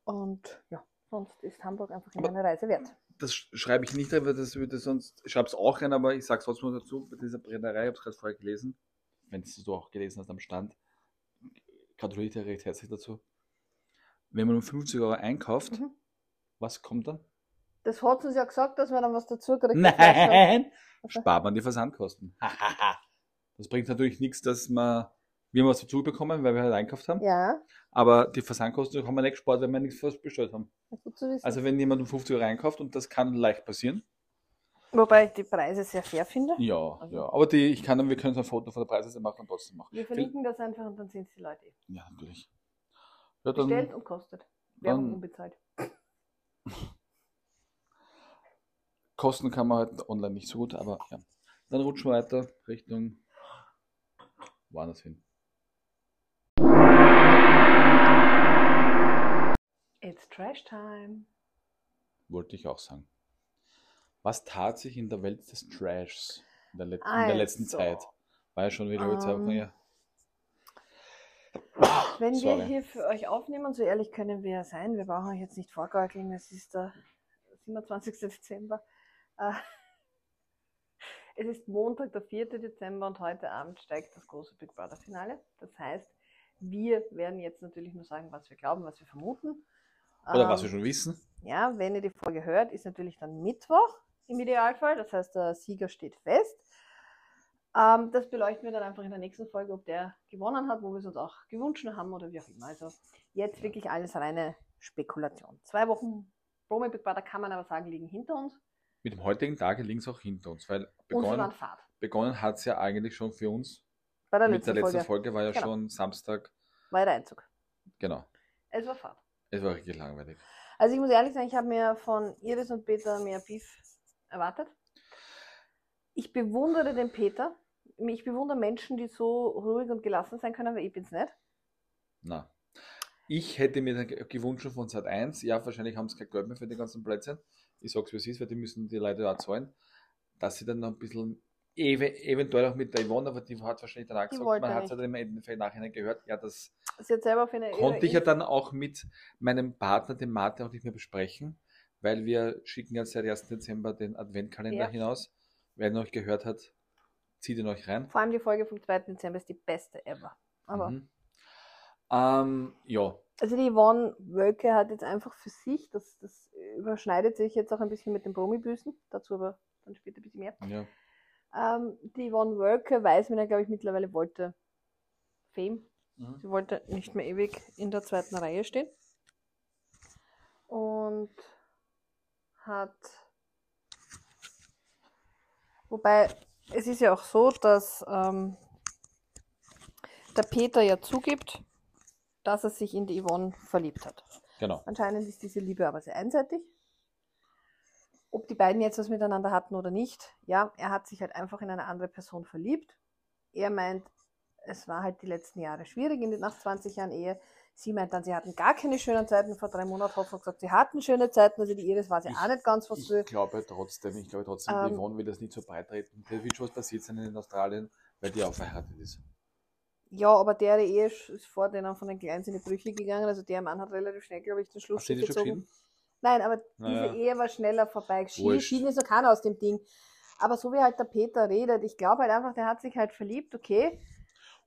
Und ja, sonst ist Hamburg einfach immer eine Reise wert. Das sch- schreibe ich nicht rein, weil das würde sonst, ich schreibe es auch rein, aber ich sage es trotzdem dazu, bei dieser Brennerei, ich habe es gerade vorher gelesen, wenn es du auch gelesen hast am Stand, gratuliere ich dir recht herzlich dazu. Wenn man um 50 Euro einkauft, Mhm. was kommt dann? Das hat uns ja gesagt, dass wir dann was dazu kriegen. Nein! Okay. Spart man die Versandkosten. das bringt natürlich nichts, dass man, wir haben was dazu bekommen, weil wir halt einkauft haben, Ja, aber die Versandkosten haben wir nicht gespart, weil wir nichts bestellt haben. Also wenn jemand um 50 Euro einkauft, und das kann leicht passieren, Wobei ich die Preise sehr fair finde. Ja, Also- ja. Aber die, ich kann wir können so ein Foto von der Preisliste machen und trotzdem machen. Wir verlinken das einfach und dann sind es die Leute eh. Ja, natürlich. Ja, dann, Bestellt und kostet. Werbung unbezahlt. Kosten kann man halt online nicht so gut, aber ja. Dann rutschen wir weiter Richtung woanders hin. It's Trash Time. Wollte ich auch sagen. Was tat sich in der Welt des Trashs in der, in Also, der letzten Zeit? War ja schon wieder Wochen ähm, her. Wenn Sorry. wir hier für euch aufnehmen, so ehrlich können wir ja sein, wir brauchen euch jetzt nicht vorgaukeln, es ist der 27. Dezember. Äh, Es ist Montag, der 4. Dezember und heute Abend steigt das große Big Brother Finale. Das heißt, wir werden jetzt natürlich nur sagen, was wir glauben, was wir vermuten. Oder was wir Ähm, schon wissen. Ja, wenn ihr die Folge hört, ist natürlich dann Mittwoch im Idealfall. Das heißt, der Sieger steht fest. Ähm, das beleuchten wir dann einfach in der nächsten Folge, ob der gewonnen hat, wo wir es uns auch gewünscht haben oder wie auch immer. Also jetzt wirklich alles reine Spekulation. Zwei Wochen Promi Big Brother kann man aber sagen, liegen hinter uns. Mit dem heutigen Tage liegen es auch hinter uns, weil begonnen, Fahrt. begonnen hat es ja eigentlich schon für uns. Bei der Mit letzten, der letzten Folge Folge war ja Genau. schon Samstag. war der Einzug. Genau. Es war Fahrt. Es war richtig langweilig. Also ich muss ehrlich sagen, ich habe mir von Iris und Peter mehr Beef erwartet. Ich bewundere den Peter. Ich bewundere Menschen, die so ruhig und gelassen sein können, aber ich bin's nicht. Na. Ich hätte mir gewünscht von Sat 1, ja, wahrscheinlich haben sie kein Geld mehr für die ganzen Plätze. Ich sag's wie es ist, weil die müssen die Leute auch zahlen. Dass sie dann noch ein bisschen, ev eventuell auch mit der Yvonne, aber die hat wahrscheinlich dann auch gesagt, man hat es ja dann im Endeffekt nachhinein gehört, ja, das Sie hat selber auf eine konnte ich ja dann auch mit meinem Partner, dem Martin, auch nicht mehr besprechen, weil wir schicken ja seit 1. Dezember den Adventkalender Ja. hinaus. Wer euch gehört hat, zieht ihn euch rein. Vor allem die Folge vom 2. Dezember ist die beste ever. Aber Mhm. Ähm, ja, also die Yvonne Wölke hat jetzt einfach für sich, das, das überschneidet sich jetzt auch ein bisschen mit den Promibüßen, dazu aber dann später ein bisschen mehr. ja. Ähm, die Yvonne Wölke weiß, wenn er, glaube ich, mittlerweile wollte Fame. Mhm. Sie wollte nicht mehr ewig in der zweiten Reihe stehen. Und hat. Wobei, es ist ja auch so, dass ähm, der Peter ja zugibt, dass er sich in die Yvonne verliebt hat. Genau. Anscheinend ist diese Liebe aber sehr einseitig. Ob die beiden jetzt was miteinander hatten oder nicht, ja, er hat sich halt einfach in eine andere Person verliebt. Er meint, es war halt die letzten Jahre schwierig in den, nach 20 Jahren Ehe. Sie meint dann, sie hatten gar keine schönen Zeiten. Vor drei Monaten hat sie gesagt, sie hatten schöne Zeiten. Also die Iris weiß ja auch nicht ganz, was Ich sie. glaube trotzdem, ich glaube trotzdem, Ähm, die Yvonne will das nicht so breit treten. Da wird schon was passiert sein in Australien, weil die auch verheiratet ist. Ja, aber der Ehe ist vor denen von den Kleinen in die Brüche gegangen. Also der Mann hat relativ schnell, glaube ich, den Schluss schon gezogen. Nein, aber Naja. diese Ehe war schneller vorbei. Geschieden ist noch keiner aus dem Ding. Aber so wie halt der Peter redet, ich glaube halt einfach, der hat sich halt verliebt, okay.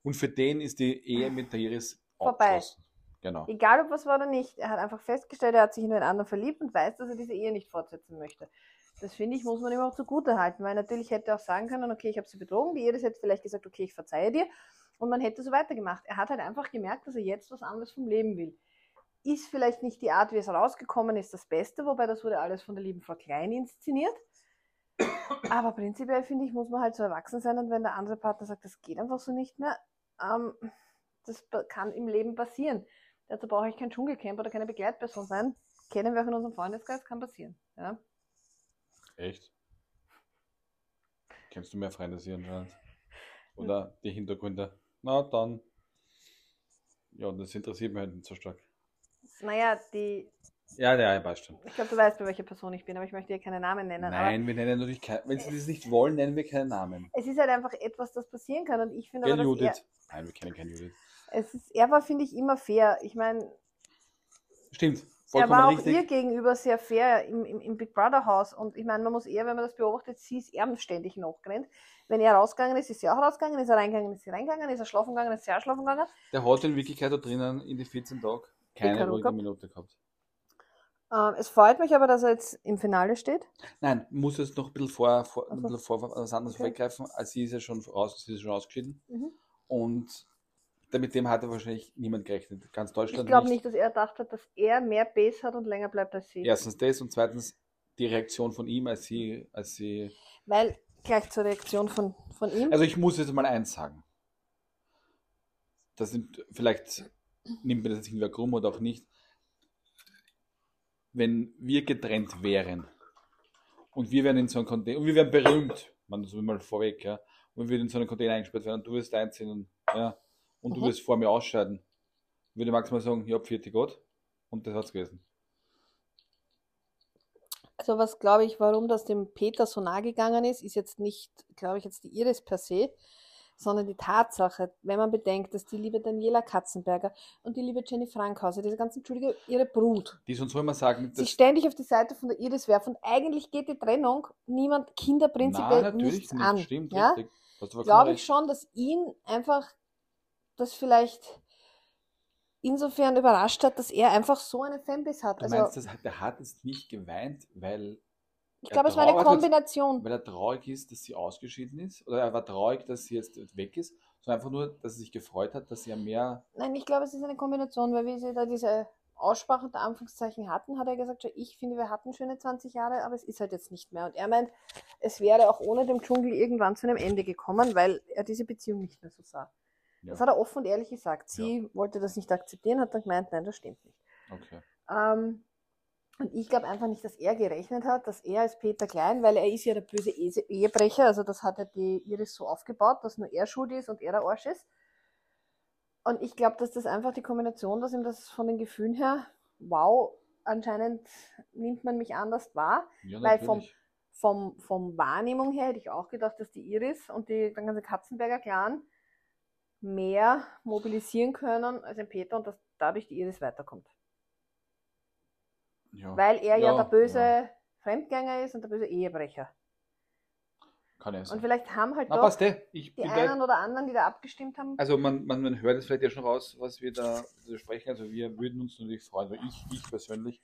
Und für den ist die Ehe mit der Iris Vorbei. abgeschlossen. Genau. Egal ob was war oder nicht. Er hat einfach festgestellt, er hat sich in einen anderen verliebt und weiß, dass er diese Ehe nicht fortsetzen möchte. Das finde ich, muss man ihm auch zugute halten, weil natürlich hätte er auch sagen können, okay, ich habe sie betrogen, die Iris hätte vielleicht gesagt, okay, ich verzeihe dir und man hätte so weitergemacht. Er hat halt einfach gemerkt, dass er jetzt was anderes vom Leben will. Ist vielleicht nicht die Art, wie es rausgekommen ist, das Beste, wobei das wurde alles von der lieben Frau Klein inszeniert. Aber prinzipiell finde ich, muss man halt so erwachsen sein und wenn der andere Partner sagt, das geht einfach so nicht mehr, ähm, das kann im Leben passieren. Dazu brauche ich kein Dschungelcamp oder keine Begleitperson sein. Kennen wir auch in unserem Freundeskreis, kann passieren. Ja? Echt? Kennst du mehr Freunde sie anscheinend? Oder die Hintergründe? Na dann. Ja, das interessiert mich halt nicht so stark. Naja, die, Ja, ja, passt schon. ich glaube, du weißt, bei welcher Person ich bin, aber ich möchte hier keine Namen nennen. Nein, wir nennen natürlich kein, wenn sie das nicht wollen, nennen wir keinen Namen. es ist halt einfach etwas, das passieren kann und ich finde Gell, Judith? Nein, wir kennen keine Judith. Es ist, er war, finde ich, immer fair. Ich meine, Stimmt. er war auch richtig. ihr gegenüber sehr fair im, im, im Big Brother Haus. Und ich meine, man muss eher, wenn man das beobachtet, sie ist ihm ständig nachgerannt. Wenn er rausgegangen ist, ist sie auch rausgegangen. Ist er reingegangen, ist sie reingegangen. Ist er schlafen gegangen, ist sie auch schlafen gegangen. Der hat in Wirklichkeit da drinnen in die 14 Tage keine ruhige gehabt. Minute gehabt. Ähm, es freut mich aber, dass er jetzt im Finale steht. Nein, muss jetzt noch ein bisschen vor, vor, ein Ach so. bisschen vor was anderes Okay. vorgreifen. als sie ist ja schon raus, sie ist schon ausgeschieden. Mhm. Und da- mit dem hatte wahrscheinlich niemand gerechnet. Ganz Ich Deutschland glaube nicht, dass er gedacht hat, dass er mehr Base hat und länger bleibt als sie. Erstens das und zweitens die Reaktion von ihm, als sie, als sie. Weil, gleich zur Reaktion von, von ihm. Also ich muss jetzt mal eins sagen. Das sind, vielleicht nimmt mir das jetzt irgendwer krumm oder auch nicht. Wenn wir getrennt wären und wir wären in so einem Container, und wir wären berühmt, man so mal vorweg, ja, und wir würden in so einen Container eingesperrt werden und du wirst einziehen und, ja, und du Mhm. wirst vor mir ausscheiden, würde Max mal sagen, ja, vierte Gott, und das hat's gewesen. Also was glaube ich, warum das dem Peter so nahe gegangen ist, ist jetzt nicht, glaube ich, jetzt die Iris per se, sondern die Tatsache, wenn man bedenkt, dass die liebe Daniela Katzenberger und die liebe Jenny Frankhauser, diese ganzen, Entschuldige, ihre Brut, Die sonst soll man sagen, sich das, ständig auf die Seite von der Iris werfen und eigentlich geht die Trennung niemand Kinder prinzipiell Nein, natürlich nichts nicht, an. stimmt, ja? du Glaube ich recht. schon, dass ihn einfach das vielleicht insofern überrascht hat, dass er einfach so eine Fanbase hat. Du Also meinst, das, der hat jetzt nicht geweint, weil ich er glaube, es war eine traurig- Kombination. weil er traurig ist, dass sie ausgeschieden ist, oder er war traurig, dass sie jetzt weg ist, sondern einfach nur, dass er sich gefreut hat, dass sie ja mehr. Nein, ich glaube, es ist eine Kombination, weil wir sie da diese Aussprache unter Anführungszeichen hatten, hat er gesagt, "Schau, ich finde, wir hatten schöne 20 Jahre, aber es ist halt jetzt nicht mehr. Und er meint, es wäre auch ohne dem Dschungel irgendwann zu einem Ende gekommen, weil er diese Beziehung nicht mehr so sah. Ja. Das hat er offen und ehrlich gesagt. Sie wollte das nicht akzeptieren, hat dann gemeint, nein, das stimmt nicht. Okay. Ähm, und ich glaube einfach nicht, dass er gerechnet hat, dass er als Peter Klein, weil er ist ja der böse Ehe- Ehebrecher, also das hat ja die Iris so aufgebaut, dass nur er schuld ist und er der Arsch ist. Und ich glaube, dass das einfach die Kombination, dass ihm das von den Gefühlen her, wow, anscheinend nimmt man mich anders wahr. Ja, Weil vom-. Vom, vom Wahrnehmung her hätte ich auch gedacht, dass die Iris und die, der ganze Katzenberger Clan mehr mobilisieren können als ein Peter und dass dadurch die Iris weiterkommt. ja. Weil er ja, Ja, der böse ja. Fremdgänger ist und der böse Ehebrecher. Kann ja Und sein. vielleicht haben halt Na, doch eh. Ich die einen oder anderen, die da abgestimmt haben. also man, man, man hört es vielleicht ja schon raus, was wir da so sprechen. Also wir würden uns natürlich freuen, weil ich, ich persönlich,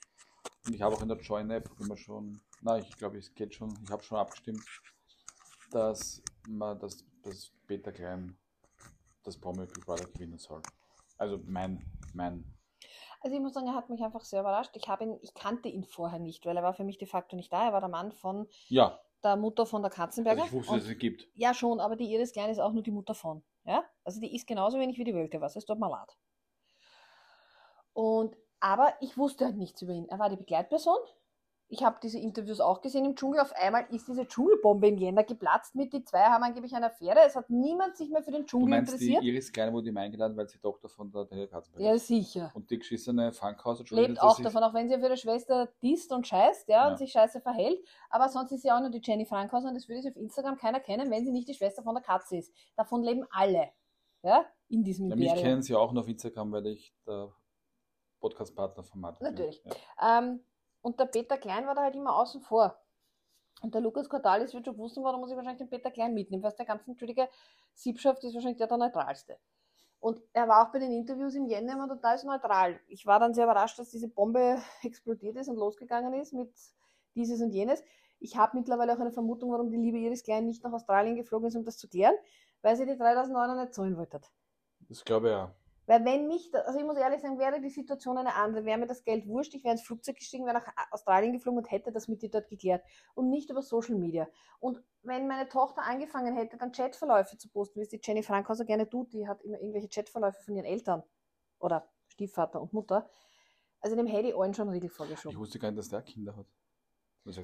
und ich habe auch in der Join-App immer schon, na, ich glaube, es geht schon, ich habe schon abgestimmt, dass man das, das Peter Klein das Promi Big Brother gewinnen soll. Also mein, mein Also ich muss sagen, er hat mich einfach sehr überrascht. Ich, habe ihn, ich kannte ihn vorher nicht, weil er war für mich de facto nicht da. Er war der Mann von Ja, der Mutter von der Katzenberger. also ich wusste, dass es gibt. Ja, schon, aber die Iris Klein ist auch nur die Mutter von. Ja? Also die ist genauso wenig wie die Wölke was. Es tut mir leid. Und, aber ich wusste halt nichts über ihn. Er war die Begleitperson. Ich habe diese Interviews auch gesehen im Dschungel. Auf einmal ist diese Dschungelbombe im Jänner geplatzt mit die zwei haben angeblich eine Affäre. Es hat niemand sich mehr für den Du Dschungel meinst, die interessiert. Iris Kleine wurde ihm eingeladen, weil sie Tochter von der Daniel Katzenberg Ja, ist. sicher. Und die geschissene Frankhauser Lebt auch davon, auch wenn sie auf ihre Schwester disst und scheißt, ja, Ja. und sich scheiße verhält. Aber sonst ist sie auch nur die Jenny Frankhauser und das würde sie auf Instagram keiner kennen, wenn sie nicht die Schwester von der Katze ist. Davon leben alle. Ja, in diesem Ja, mich kennen sie auch noch auf Instagram, weil ich der Podcast-Partner von Martin bin. Natürlich. Ja. Ähm, und der Peter Klein war da halt immer außen vor. Und der Lukas Cordalis wird schon wussten, warum er sich wahrscheinlich den Peter Klein mitnimmt, weil der ganzen entschuldige Siebschaft ist wahrscheinlich der der neutralste. Und er war auch bei den Interviews im Jänner immer total neutral. Ich war dann sehr überrascht, dass diese Bombe explodiert ist und losgegangen ist mit dieses und jenes. Ich habe mittlerweile auch eine Vermutung, warum die liebe Iris Klein nicht nach Australien geflogen ist, um das zu klären, weil sie die 3000 Euro nicht zahlen wollte. Das glaube ich ja. Weil wenn mich, also ich muss ehrlich sagen, wäre die Situation eine andere, wäre mir das Geld wurscht, ich wäre ins Flugzeug gestiegen, wäre nach Australien geflogen und hätte das mit dir dort geklärt und nicht über Social Media. Und wenn meine Tochter angefangen hätte, dann Chatverläufe zu posten, wie es die Jenny Frankhauser gerne tut, die hat immer irgendwelche Chatverläufe von ihren Eltern oder Stiefvater und Mutter, also dem hätte ich allen schon Riegel Ich vorgeschoben. wusste gar nicht, dass der Kinder hat.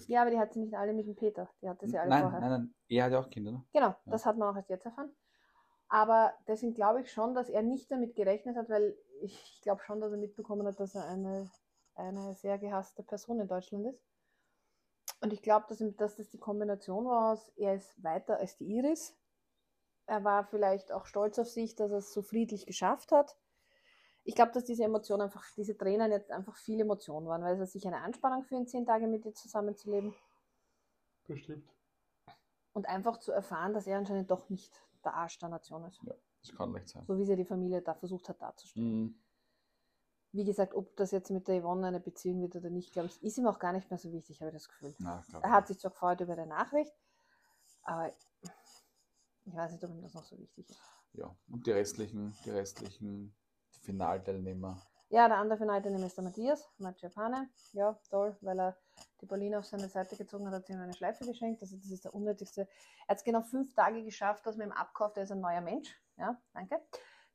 Ja, aber die hat sie nicht alle mit dem Peter, die hatte sie alle nein, vorher. nein, nein. Er hat ja auch Kinder, ne? Genau, das hat man auch erst jetzt erfahren. Aber deswegen glaube ich schon, dass er nicht damit gerechnet hat, weil ich glaube schon, dass er mitbekommen hat, dass er eine, eine sehr gehasste Person in Deutschland ist. Und ich glaube, dass, dass das die Kombination war aus, er ist weiter als die Iris er war vielleicht auch stolz auf sich, dass er es so friedlich geschafft hat. Ich glaube, dass diese Emotionen einfach, diese Tränen jetzt einfach viel Emotionen waren, weil es sich eine Anspannung für ihn, zehn Tage mit dir zusammenzuleben. Bestimmt. Und einfach zu erfahren, dass er anscheinend doch nicht der Arsch der Nation ist. Ja, das kann nicht sein. So wie sie die Familie da versucht hat darzustellen. Mhm. Wie gesagt, ob das jetzt mit der Yvonne eine Beziehung wird oder nicht, glaube ich, ist ihm auch gar nicht mehr so wichtig, habe ich das Gefühl. Na, Er hat sich zwar gefreut über die Nachricht, aber ich weiß nicht, ob ihm das noch so wichtig ist. Ja, und die restlichen, die restlichen Finalteilnehmer. Ja, der andere Finalteilnehmer ist der Matthias, Maciapane. Ja, toll, weil er die Pauline auf seine Seite gezogen hat, hat sie ihm eine Schleife geschenkt. Also das ist der unnötigste. Er hat es genau fünf Tage geschafft, dass man ihm abkauft, er ist ein neuer Mensch. Ja, danke.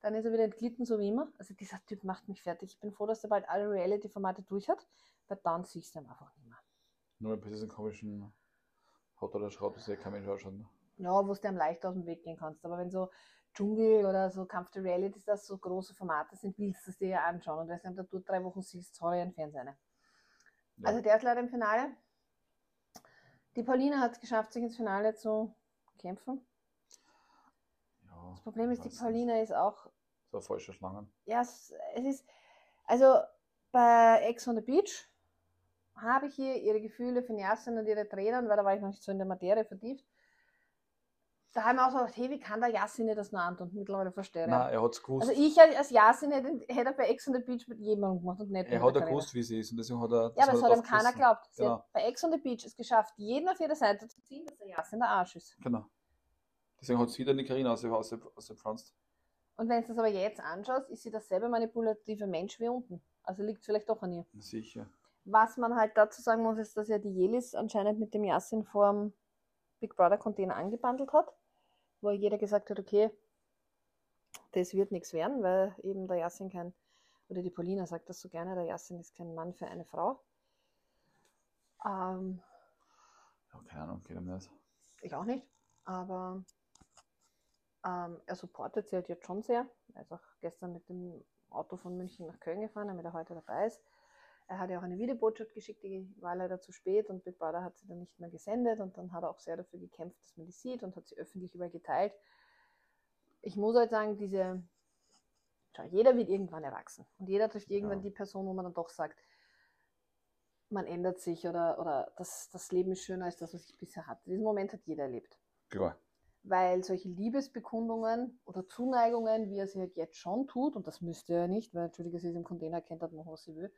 Dann ist er wieder entglitten, so wie immer. Also dieser Typ macht mich fertig. Ich bin froh, dass er bald alle Reality-Formate durch hat, weil dann siehst du ihn einfach nicht mehr. Nur ein bisschen komischen Hot oder Schrott, das ja kein Mensch ausschaut. Ja, wo du am leicht aus dem Weg gehen kannst. Aber wenn so Dschungel oder so Kampf der Realities, das so große Formate sind, willst du es dir ja anschauen. Und wenn du dort drei Wochen siehst, sorry, ein Fernsehen. Ja. Also der ist leider im Finale. Die Pauline hat es geschafft, sich ins Finale zu kämpfen. ja, Das Problem ist, die weiß Pauline ist auch, nicht. So falsche Schlangen. ja, es, es ist, also bei Ex on the Beach habe ich hier ihre Gefühle für Yasin und ihre Tränen, weil da war ich noch nicht so in der Materie vertieft. Da haben wir auch so gedacht, hey, wie kann der Yasin nicht das nur antun? Mittlerweile verstehe ich. Nein, er hat es gewusst. Also ich als Yasin hätte, er bei Ex on the Beach mit jemandem gemacht und nicht er hat Karina. gewusst, wie sie ist und deswegen hat er. Ja, aber es hat er ihm keiner geglaubt. Sie Genau. hat bei Ex on the Beach es geschafft, jeden auf ihre Seite zu ziehen, dass der Yasin der Arsch ist. Genau. Deswegen hat sie dann die Karina aus, aus, ausgepflanzt. Und wenn du das aber jetzt anschaust, ist sie dasselbe manipulative Mensch wie unten. Also liegt vielleicht doch an ihr. Sicher. Was man halt dazu sagen muss, ist, dass ja die Jelis anscheinend mit dem Yasin vorm Big Brother Container angebandelt hat, wo jeder gesagt hat, okay, das wird nichts werden, weil eben der Yasin kein, oder die Paulina sagt das so gerne, der Yasin ist kein Mann für eine Frau. Ähm, Ja, keine Ahnung, geht ihm nicht. ich auch nicht, aber ähm, er supportet sie halt jetzt schon sehr. Er ist auch gestern mit dem Auto von München nach Köln gefahren, damit er heute dabei ist. Er hat ja auch eine Videobotschaft geschickt, die war leider zu spät und Big Brother hat sie dann nicht mehr gesendet und dann hat er auch sehr dafür gekämpft, dass man die sieht und hat sie öffentlich überall geteilt. Ich muss halt sagen, diese, schau, jeder wird irgendwann erwachsen und jeder trifft irgendwann Ja. die Person, wo man dann doch sagt, man ändert sich oder, oder das, das Leben ist schöner als das, was ich bisher hatte. Diesen Moment hat jeder erlebt Klar. weil solche Liebesbekundungen oder Zuneigungen, wie er sie halt jetzt schon tut, und das müsste er nicht, weil Entschuldige, sie ist im Container, kennt hat, machen, was sie will,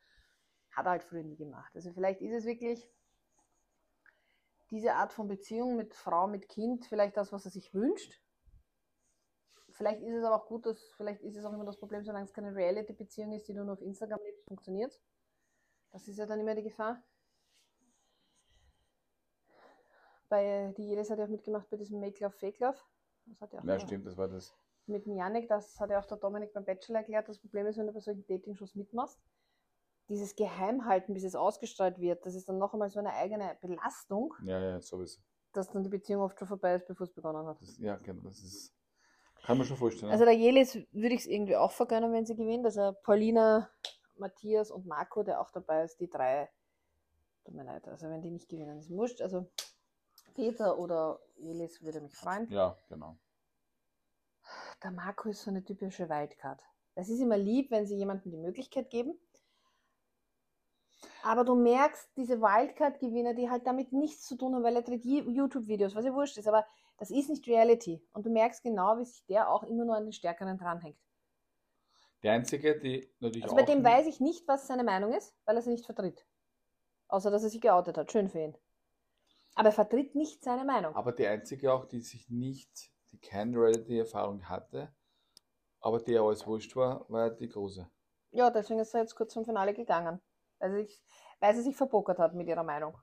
hat er halt früher nie gemacht. Also vielleicht ist es wirklich diese Art von Beziehung mit Frau, mit Kind, vielleicht das, was er sich wünscht. Vielleicht ist es aber auch gut, dass, vielleicht ist es auch immer das Problem, solange es keine Reality-Beziehung ist, die nur auf Instagram lebst, funktioniert. Das ist ja dann immer die Gefahr. Bei, die Jedes hat ja auch mitgemacht bei diesem Make Love, Fake Love. Das hat ja auch Ja, stimmt, das war das. mit dem Janik, das hat ja auch der Dominik beim Bachelor erklärt, das Problem ist, wenn du bei solchen Dating-Shows mitmachst, dieses Geheimhalten, bis es ausgestrahlt wird, das ist dann noch einmal so eine eigene Belastung, Ja, ja, sowieso. dass dann die Beziehung oft schon vorbei ist, bevor es begonnen hat. Das, ja, genau, das ist. Kann man schon vorstellen. Also der Jelis würde ich es irgendwie auch vergönnen, wenn sie gewinnt. Also Paulina, Matthias und Marco, der auch dabei ist, die drei, tut mir leid, also wenn die nicht gewinnen, ist wurscht. Also Peter oder Jelis würde mich freuen. ja, genau. der Marco ist so eine typische Wildcard. Das ist immer lieb, wenn sie jemandem die Möglichkeit geben. Aber du merkst, diese Wildcard-Gewinner, die halt damit nichts zu tun haben, weil er dreht YouTube-Videos, was ja wurscht ist, aber das ist nicht Reality. Und du merkst genau, wie sich der auch immer nur an den Stärkeren dranhängt. Die einzige, die natürlich Also auch. bei dem weiß ich nicht, was seine Meinung ist, weil er sie nicht vertritt. Außer, dass er sich geoutet hat. Schön für ihn. Aber er vertritt nicht seine Meinung. Aber die einzige auch, die sich nicht, die keine Reality-Erfahrung hatte, aber der alles wurscht war, war die große. Ja, deswegen ist er jetzt kurz zum Finale gegangen. Also ich, weil sie sich verbokert hat mit ihrer Meinung.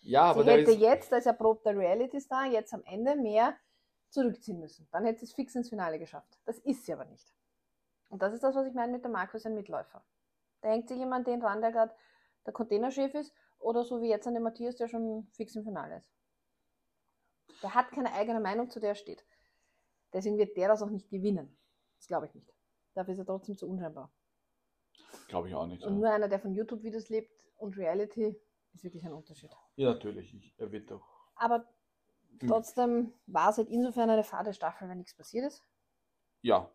Ja, aber sie hätte jetzt als erprobter Reality-Star jetzt am Ende mehr zurückziehen müssen. Dann hätte sie es fix ins Finale geschafft. Das ist sie aber nicht. Und das ist das, was ich meine mit der Markus, ein Mitläufer. Da hängt sich jemand den dran, der gerade der Containerchef ist, oder so wie jetzt an den Matthias, der schon fix im Finale ist. Der hat keine eigene Meinung, zu der er steht. Deswegen wird der das auch nicht gewinnen. Das glaube ich nicht. Dafür ist er trotzdem zu unscheinbar. Glaube ich auch nicht. Und Ja, nur einer, der von YouTube-Videos lebt und Reality, ist wirklich ein Unterschied. ja natürlich. Ich, er wird doch. Aber Hm. Trotzdem war es halt insofern eine fade Staffel, wenn nichts passiert ist. Ja,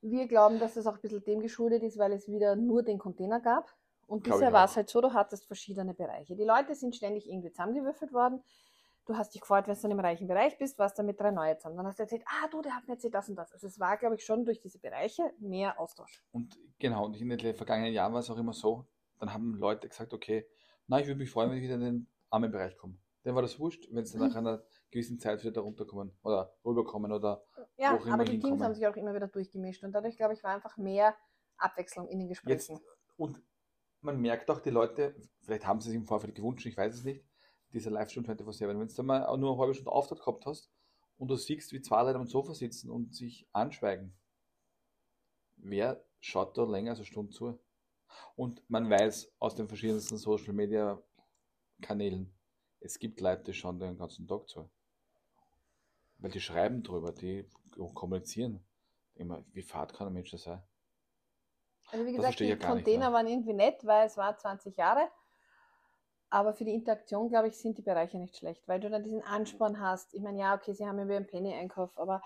Wir glauben, dass das auch ein bisschen dem geschuldet ist, weil es wieder nur den Container gab. Und Glaub bisher war es halt so, du hattest verschiedene Bereiche. Die Leute sind ständig irgendwie zusammengewürfelt worden. Du hast dich gefreut, wenn du dann im reichen Bereich bist, warst dann mit drei neue zusammen. Dann hast du erzählt, ah du, der hat mir erzählt das und das. Also es war, glaube ich, schon durch diese Bereiche mehr Austausch. Und genau, und in den vergangenen Jahren war es auch immer so, dann haben Leute gesagt, okay, na, ich würde mich freuen, wenn ich wieder in den armen Bereich komme. Dann war das wurscht, wenn sie Mhm. nach einer gewissen Zeit wieder da runterkommen oder rüberkommen oder Ja, Wo auch immer aber die Teams hinkommen. haben sich auch immer wieder durchgemischt. Und dadurch, glaube ich, war einfach mehr Abwechslung in den jetzt. Gesprächen. Und man merkt auch, die Leute, vielleicht haben sie sich im Vorfeld gewünscht, ich weiß es nicht, dieser Livestream 24-7, wenn du mal nur eine halbe Stunde Auftritt gehabt hast und du siehst, wie zwei Leute am Sofa sitzen und sich anschweigen, wer schaut da länger als eine Stunde zu? Und man weiß aus den verschiedensten Social Media Kanälen, es gibt Leute, die schauen den ganzen Tag zu. Weil die schreiben drüber, die kommunizieren. Immer, wie fad kann ein Mensch das sein? Also wie gesagt, die ja gar nicht, Container waren irgendwie nett, weil es war 20 Jahre. Aber für die Interaktion, glaube ich, sind die Bereiche nicht schlecht, weil du dann diesen Ansporn hast. Ich meine, ja, okay, sie haben ja einen Penny-Einkauf, aber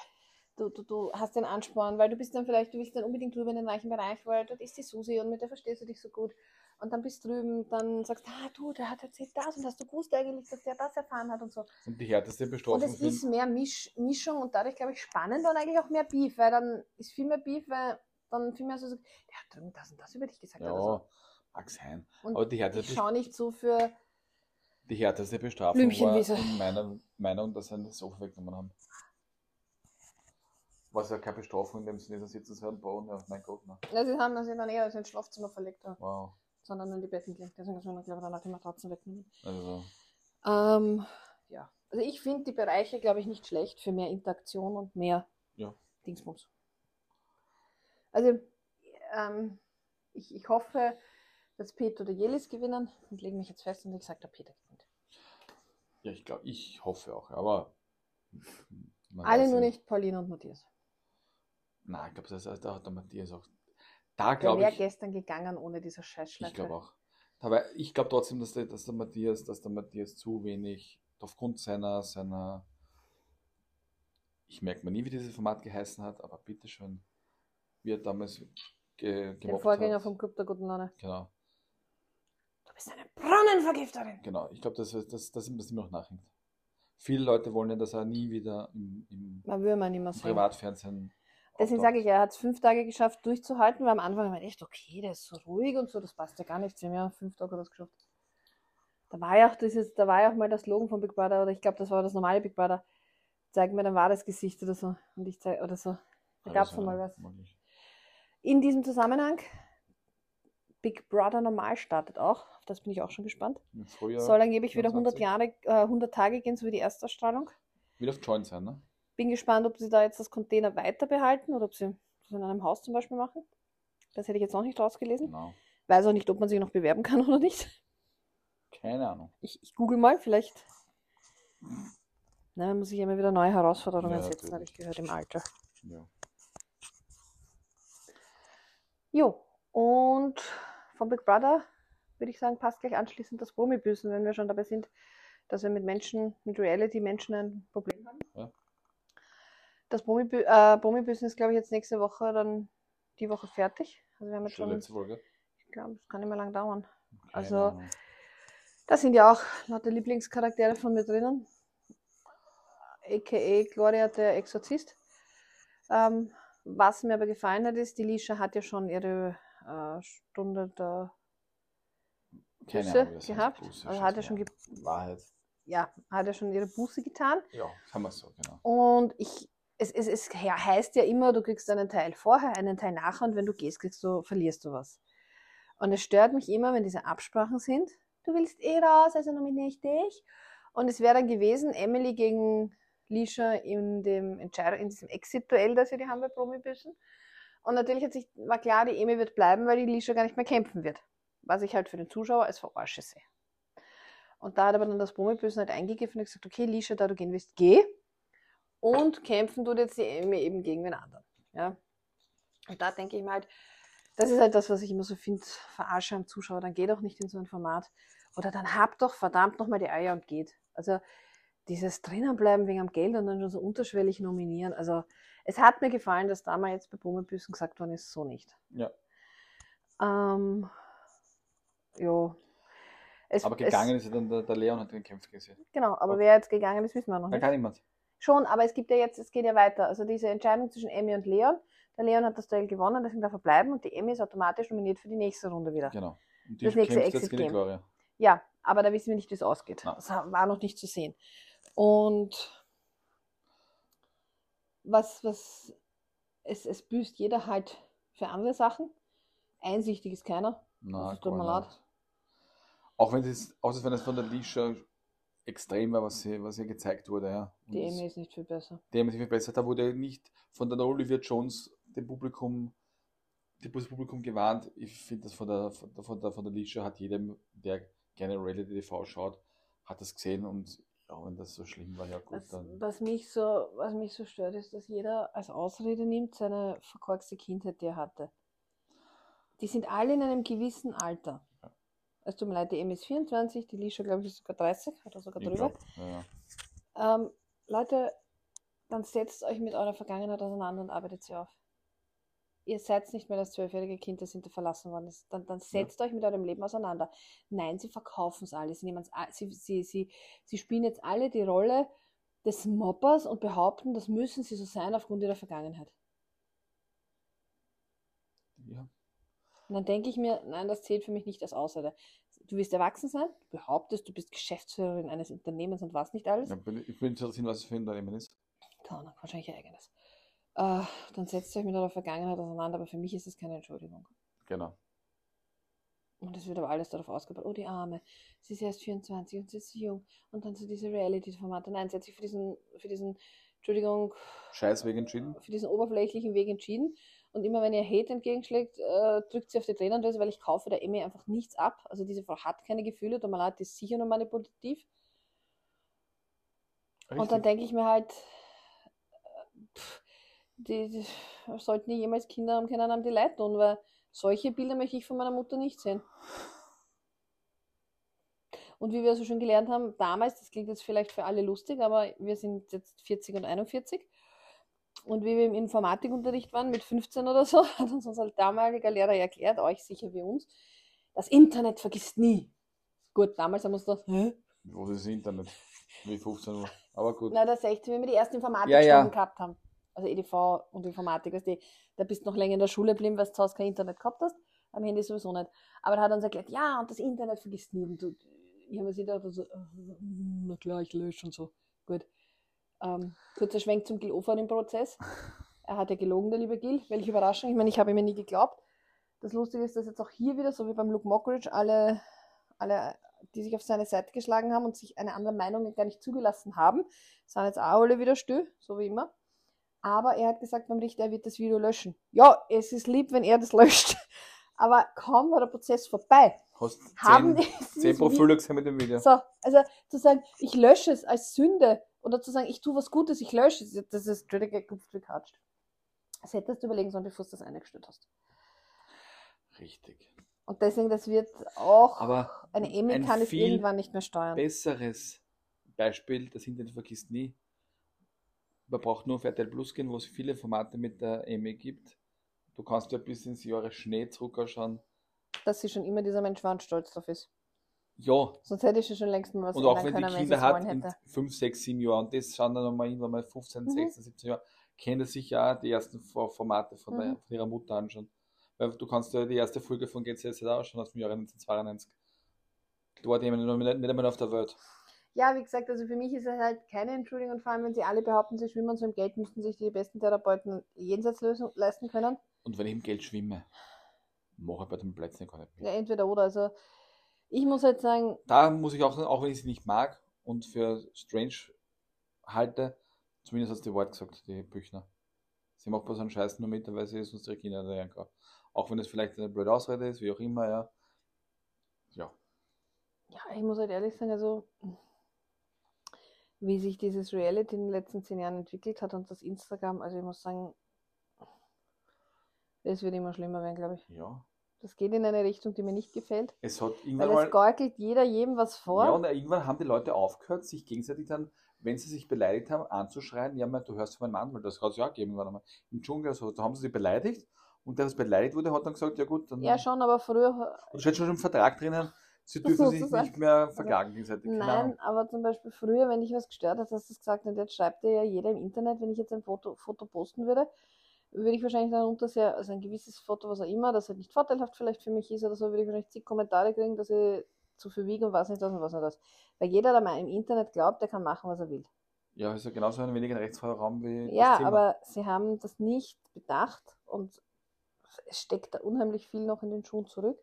du, du, du hast den Ansporn, weil du bist dann vielleicht, du willst dann unbedingt drüber in den reichen Bereich, weil dort ist die Susi und mit der verstehst du dich so gut. Und dann bist du drüben, dann sagst du, ah du, der hat erzählt das und hast du gewusst eigentlich, dass der das erfahren hat und so. Und die härteste Und Bestrafung es ist mehr Misch, Mischung und dadurch, glaube ich, spannender und eigentlich auch mehr Beef, weil dann ist viel mehr Beef, weil dann viel mehr so, der hat drüben das und das über dich gesagt. oder so. Und Aber die ich härteste, schaue nicht so für. die härteste Bestrafung Blümchenwiese. war in meiner Meinung, dass sie ein Sofa weggenommen haben. Was ja keine Bestrafung in dem Sinne, da sitzen sie halt am Boden, ja, mein Gott, ne. Ja, sie haben das dann eher ins Schlafzimmer verlegt, ja, Wow. sondern in die Betten gelegt. Deswegen haben wir, glaube ich, dann auch die Matratzen weggenommen. Also, Ähm, ja. Also ich finde die Bereiche, glaube ich, nicht schlecht für mehr Interaktion und mehr Ja. Dingsbums. Also ähm, ich, ich hoffe, dass Peter oder Jelis gewinnen und lege mich jetzt fest und ich sage, der Peter gewinnt. ja, ich glaube, ich hoffe auch, aber. Alle nur nicht Pauline und Matthias. Nein, ich glaube, das da hat der Matthias auch. Da Der glaube wäre ich. gestern gegangen ohne diese Scheißschleife. Ich glaube auch. Aber ich glaube trotzdem, dass der, dass der Matthias, dass der Matthias zu wenig aufgrund seiner, seiner. Ich merke mir nie, wie dieses Format geheißen hat, aber bitteschön, wie er damals ge, Den gemobbt Vorgänger hat. vom Club der Guten Laune. Genau, bist eine Brunnenvergifterin. genau. Ich glaube, dass das, das, das das immer noch nachhängt. Viele Leute wollen ja, dass er nie wieder im, im. Privatfernsehen. Deswegen sage ich, er hat es fünf Tage geschafft durchzuhalten, weil am Anfang war echt, okay, der ist so ruhig und so, das passt ja gar nicht. Sie haben ja fünf Tage das geschafft. Da war ja auch dieses, da war ja auch mal das Logo von Big Brother, oder ich glaube, das war das normale Big Brother. Zeig mir dein wahres Gesicht oder so. Und ich zeig, oder so. Da gab es das mal was. In diesem Zusammenhang, Big Brother normal startet auch. Auf das bin ich auch schon gespannt. Im Frühjahr Soll angeblich wieder 100 29. Jahre, äh, 100 Tage gehen, so wie die Erstausstrahlung. wieder auf Joint sein, ne? Bin gespannt, ob sie da jetzt das Container weiter behalten oder ob sie das in einem Haus zum Beispiel machen. Das hätte ich jetzt noch nicht rausgelesen. Genau. Weiß auch nicht, ob man sich noch bewerben kann oder nicht. Keine Ahnung. Ich, ich google mal, vielleicht. Na, man muss sich immer wieder neue Herausforderungen Ja, setzen, habe ich gehört, im Alter. Ja. Jo, und von Big Brother würde ich sagen, passt gleich anschließend das Bromibüßen, wenn wir schon dabei sind, dass wir mit Menschen, mit Reality-Menschen ein Problem haben. Ja. Das Bromibü äh, ist, glaube ich, jetzt nächste Woche dann die Woche fertig. Also wir haben jetzt Schon schon, letzte Folge. ich glaube, es kann nicht mehr lang dauern. Keine Also, Ahnung. Da sind ja auch lauter Lieblingscharaktere von mir drinnen. A.k.a. Gloria, der Exorzist. Ähm, was mir aber gefallen hat, ist, die Lisha hat ja schon ihre äh, Stunde der Buße Ahnung, gehabt. Also hat ja mal. schon ge Wahrheit. ja, hat ja schon ihre Buße getan. Ja, haben wir so, genau. Und ich, es, es, es he- heißt ja immer, du kriegst einen Teil vorher, einen Teil nachher und wenn du gehst, kriegst du, verlierst du was. Und es stört mich immer, wenn diese Absprachen sind. Du willst eh raus, also nominiere ich dich. Und es wäre dann gewesen, Emily gegen Lisha in dem Entscheidung, in diesem Exit-Duell, das wir die haben bei Promibüssen. Und natürlich hat sich, war klar, die Emily wird bleiben, weil die Lisha gar nicht mehr kämpfen wird. Was ich halt für den Zuschauer als Verarsche sehe. Und da hat aber dann das Promibüssen halt eingegriffen und gesagt, okay, Lisha, da du gehen willst, geh. Und kämpfen tut jetzt die Emmy eben gegen den anderen. Ja? Und da denke ich mir halt, das ist halt das, was ich immer so finde, verarsche am Zuschauer, dann geh doch nicht in so ein Format. Oder dann hab doch verdammt nochmal die Eier und geht. Also dieses drinnenbleiben wegen am Geld und dann schon so unterschwellig nominieren. Also es hat mir gefallen, dass da mal jetzt bei Bummelbüssen gesagt worden ist, so nicht. Ja. Ähm, ja. Es, Aber gegangen ist ja dann der, der Leon hat gekämpft gesehen. Es, genau, aber Okay. wer jetzt gegangen ist, wissen wir noch Da nicht. kann niemand. Schon, aber es gibt ja jetzt, es geht ja weiter. Also diese Entscheidung zwischen Emmy und Leon. Der Leon hat das Duell gewonnen, deswegen darf er bleiben und die Emmy ist automatisch nominiert für die nächste Runde wieder. Genau. Und Das nächste Exit die Game. Gloria. Ja, aber da wissen wir nicht, wie es ausgeht. Na. Das war noch nicht zu sehen. Und was, was, es, es büßt jeder halt für andere Sachen. Einsichtig ist keiner. Na, Das tut mir leid. nicht. Auch wenn es, außer wenn es von der Lisha extrem war, was hier, was hier gezeigt wurde, ja. Und Die Emmy ist nicht viel besser. die haben sich verbessert. Da wurde nicht von der Olivia Jones dem Publikum, das Publikum gewarnt. Ich finde das von der, von der, von der, von der Lisha hat jedem, der gerne Reality TV schaut, hat das gesehen und ja, wenn das so schlimm war, ja gut, Was, dann. was, mich so, was mich so stört, ist, dass jeder als Ausrede nimmt seine verkorkste Kindheit, die er hatte. Die sind alle in einem gewissen Alter. Ja. Es tut mir leid, die ist 24, die Lisha, glaube ich, ist sogar 30 oder sogar Ich drüber. glaub, ja. Ähm, Leute, dann setzt euch mit eurer Vergangenheit auseinander und arbeitet sie auf. Ihr seid nicht mehr das zwölfjährige Kind, das hinter verlassen worden ist. Dann, dann setzt euch mit eurem Leben auseinander. Nein, sie verkaufen es alle. Sie, nehmen's sie, sie, sie, sie spielen jetzt alle die Rolle des Mobbers und behaupten, das müssen sie so sein aufgrund ihrer Vergangenheit. ja. Und dann denke ich mir, nein, das zählt für mich nicht als Ausrede. Du wirst erwachsen sein, du behauptest, du bist Geschäftsführerin eines Unternehmens und was nicht alles. Ja, bin- Ich will interessieren, was es für ein Unternehmen ist. Keine Ahnung, wahrscheinlich ihr eigenes. Äh, dann setzt euch mit eurer Vergangenheit auseinander, aber für mich ist es keine Entschuldigung. Genau. Und es wird aber alles darauf ausgebaut. Oh, die Arme. Sie ist erst 24 und sie ist so jung. Und dann so diese Reality-Formate. Nein, sie hat sich für diesen, für diesen, Entschuldigung, Scheiß Weg entschieden. für diesen oberflächlichen Weg entschieden. Und immer wenn ihr Hate entgegenschlägt, äh, drückt sie auf die Tränendrüse, weil ich kaufe der Emmy einfach nichts ab. Also diese Frau hat keine Gefühle, tut mir leid, die ist sicher nur manipulativ. Und dann Richtig. denke ich mir halt, äh, pff, die, die sollten die jemals Kinder haben können, haben die leid tun, weil solche Bilder möchte ich von meiner Mutter nicht sehen. Und wie wir so schon gelernt haben, damals, das klingt jetzt vielleicht für alle lustig, aber wir sind jetzt 40 und 41. Und wie wir im Informatikunterricht waren, mit 15 oder so, hat uns unser damaliger Lehrer erklärt, euch sicher wie uns, das Internet vergisst nie. Gut, damals haben wir uns gedacht, hä? Wo ist das Internet? Wie 15 Uhr. Aber gut. Na, der 16, wenn wir die ersten Informatik Ja, ja. gehabt haben. Also EDV und Informatik. Also die, da bist du noch länger in der Schule geblieben, weil du zu Hause kein Internet gehabt hast. Am Handy sowieso nicht. Aber er hat uns erklärt, ja, und das Internet vergisst nie. Und ich habe mir gedacht, so, na klar, ich lösche und so. Gut. Ähm, kurzer Schwenk zum Gil Ofer im Prozess. Er hat ja gelogen, der liebe Gil. Welche Überraschung. Ich meine, ich habe ihm ja nie geglaubt. Das Lustige ist, dass jetzt auch hier wieder, so wie beim Luke Mockridge, alle, alle, die sich auf seine Seite geschlagen haben und sich eine andere Meinung gar nicht zugelassen haben, sind jetzt auch alle wieder still, so wie immer. Aber er hat gesagt beim Richter, er wird das Video löschen. Ja, es ist lieb, wenn er das löscht. Aber kaum war der Prozess vorbei, Hast haben 10, die 10 dieses Video- Profile gesehen mit dem Video. so, also zu sagen, ich lösche es als Sünde oder zu sagen, ich tue was Gutes, ich lösche es, das ist gekupft gekatscht. Das hättest du überlegen sollen, bevor du das eingestellt hast. Richtig. Und deswegen, das wird auch, Aber eine Emmy ein kann es irgendwann nicht mehr steuern. besseres Beispiel, das Internet vergisst nie. Man braucht nur auf RTL Plus gehen, wo es viele Formate mit der Emmy gibt. Du kannst ja bis ins Jahre Schnee zurückschauen. Dass sie schon immer dieser Mensch war und stolz drauf ist. Ja, Sonst hätte ich schon längst mal was und auch wenn die können, sie Kinder hat in hätte. 5, 6, 7 Jahren, und das schauen dann nochmal irgendwann mal 15, Mhm. 16, 17 Jahre, kennen sich ja die ersten Formate von, der, Mhm. von ihrer Mutter anschauen. Weil du kannst ja die erste Folge von GCSZ auch schon aus dem Jahre 1992. Da war die nicht einmal auf der Welt. Ja, wie gesagt, also für mich ist es halt keine Entschuldigung, und vor allem, wenn sie alle behaupten, sie schwimmen so im Geld, müssten sich die besten Therapeuten jenseits lösen, leisten können. Und wenn ich im Geld schwimme, mache ich bei den Plätzen gar nicht mehr. Ja, entweder oder. Also ich muss halt sagen, Da muss ich auch, auch wenn ich sie nicht mag und für strange halte, zumindest hat sie die Wort gesagt, die Büchner. Sie macht bei so einen Scheiß nur mit, weil sie sonst ihre Kinder lernen kann. Auch wenn es vielleicht eine blöde Ausrede ist, wie auch immer, ja. Ja, ja, ich muss halt ehrlich sagen, also wie sich dieses Reality in den letzten zehn Jahren entwickelt hat und das Instagram, also ich muss sagen, das wird immer schlimmer werden, glaube ich. ja. Das geht in eine Richtung, die mir nicht gefällt. Es hat Weil irgendwann es mal. gaukelt jeder jedem was vor. Ja, und irgendwann haben die Leute aufgehört, sich gegenseitig dann, wenn sie sich beleidigt haben, anzuschreien, ja, du hörst von meinem Mann, weil das hat es ja auch gegeben, einmal. Im Dschungel, so, da haben sie sich beleidigt und der, was beleidigt wurde, hat dann gesagt, ja gut, dann ja, schon, aber früher. Und steht schon im Vertrag drinnen, sie dürfen musst sich du sagen. nicht mehr verklagen gegenseitig. Nein, aber zum Beispiel früher, wenn dich was gestört hat, hast du es gesagt, und jetzt schreibt dir ja jeder im Internet, wenn ich jetzt ein Foto, Foto posten würde, würde ich wahrscheinlich darunter sehr, also ein gewisses Foto, was auch immer, das halt nicht vorteilhaft vielleicht für mich ist oder so, würde ich wahrscheinlich zig Kommentare kriegen, dass ich zu viel wiege und was nicht das und was nicht das. Weil jeder, der mal im Internet glaubt, der kann machen, was er will. Ja, ist ja genauso ein wenig ein rechtsfreier Raum wie Ja, aber sie haben das nicht bedacht und es steckt da unheimlich viel noch in den Schuhen zurück,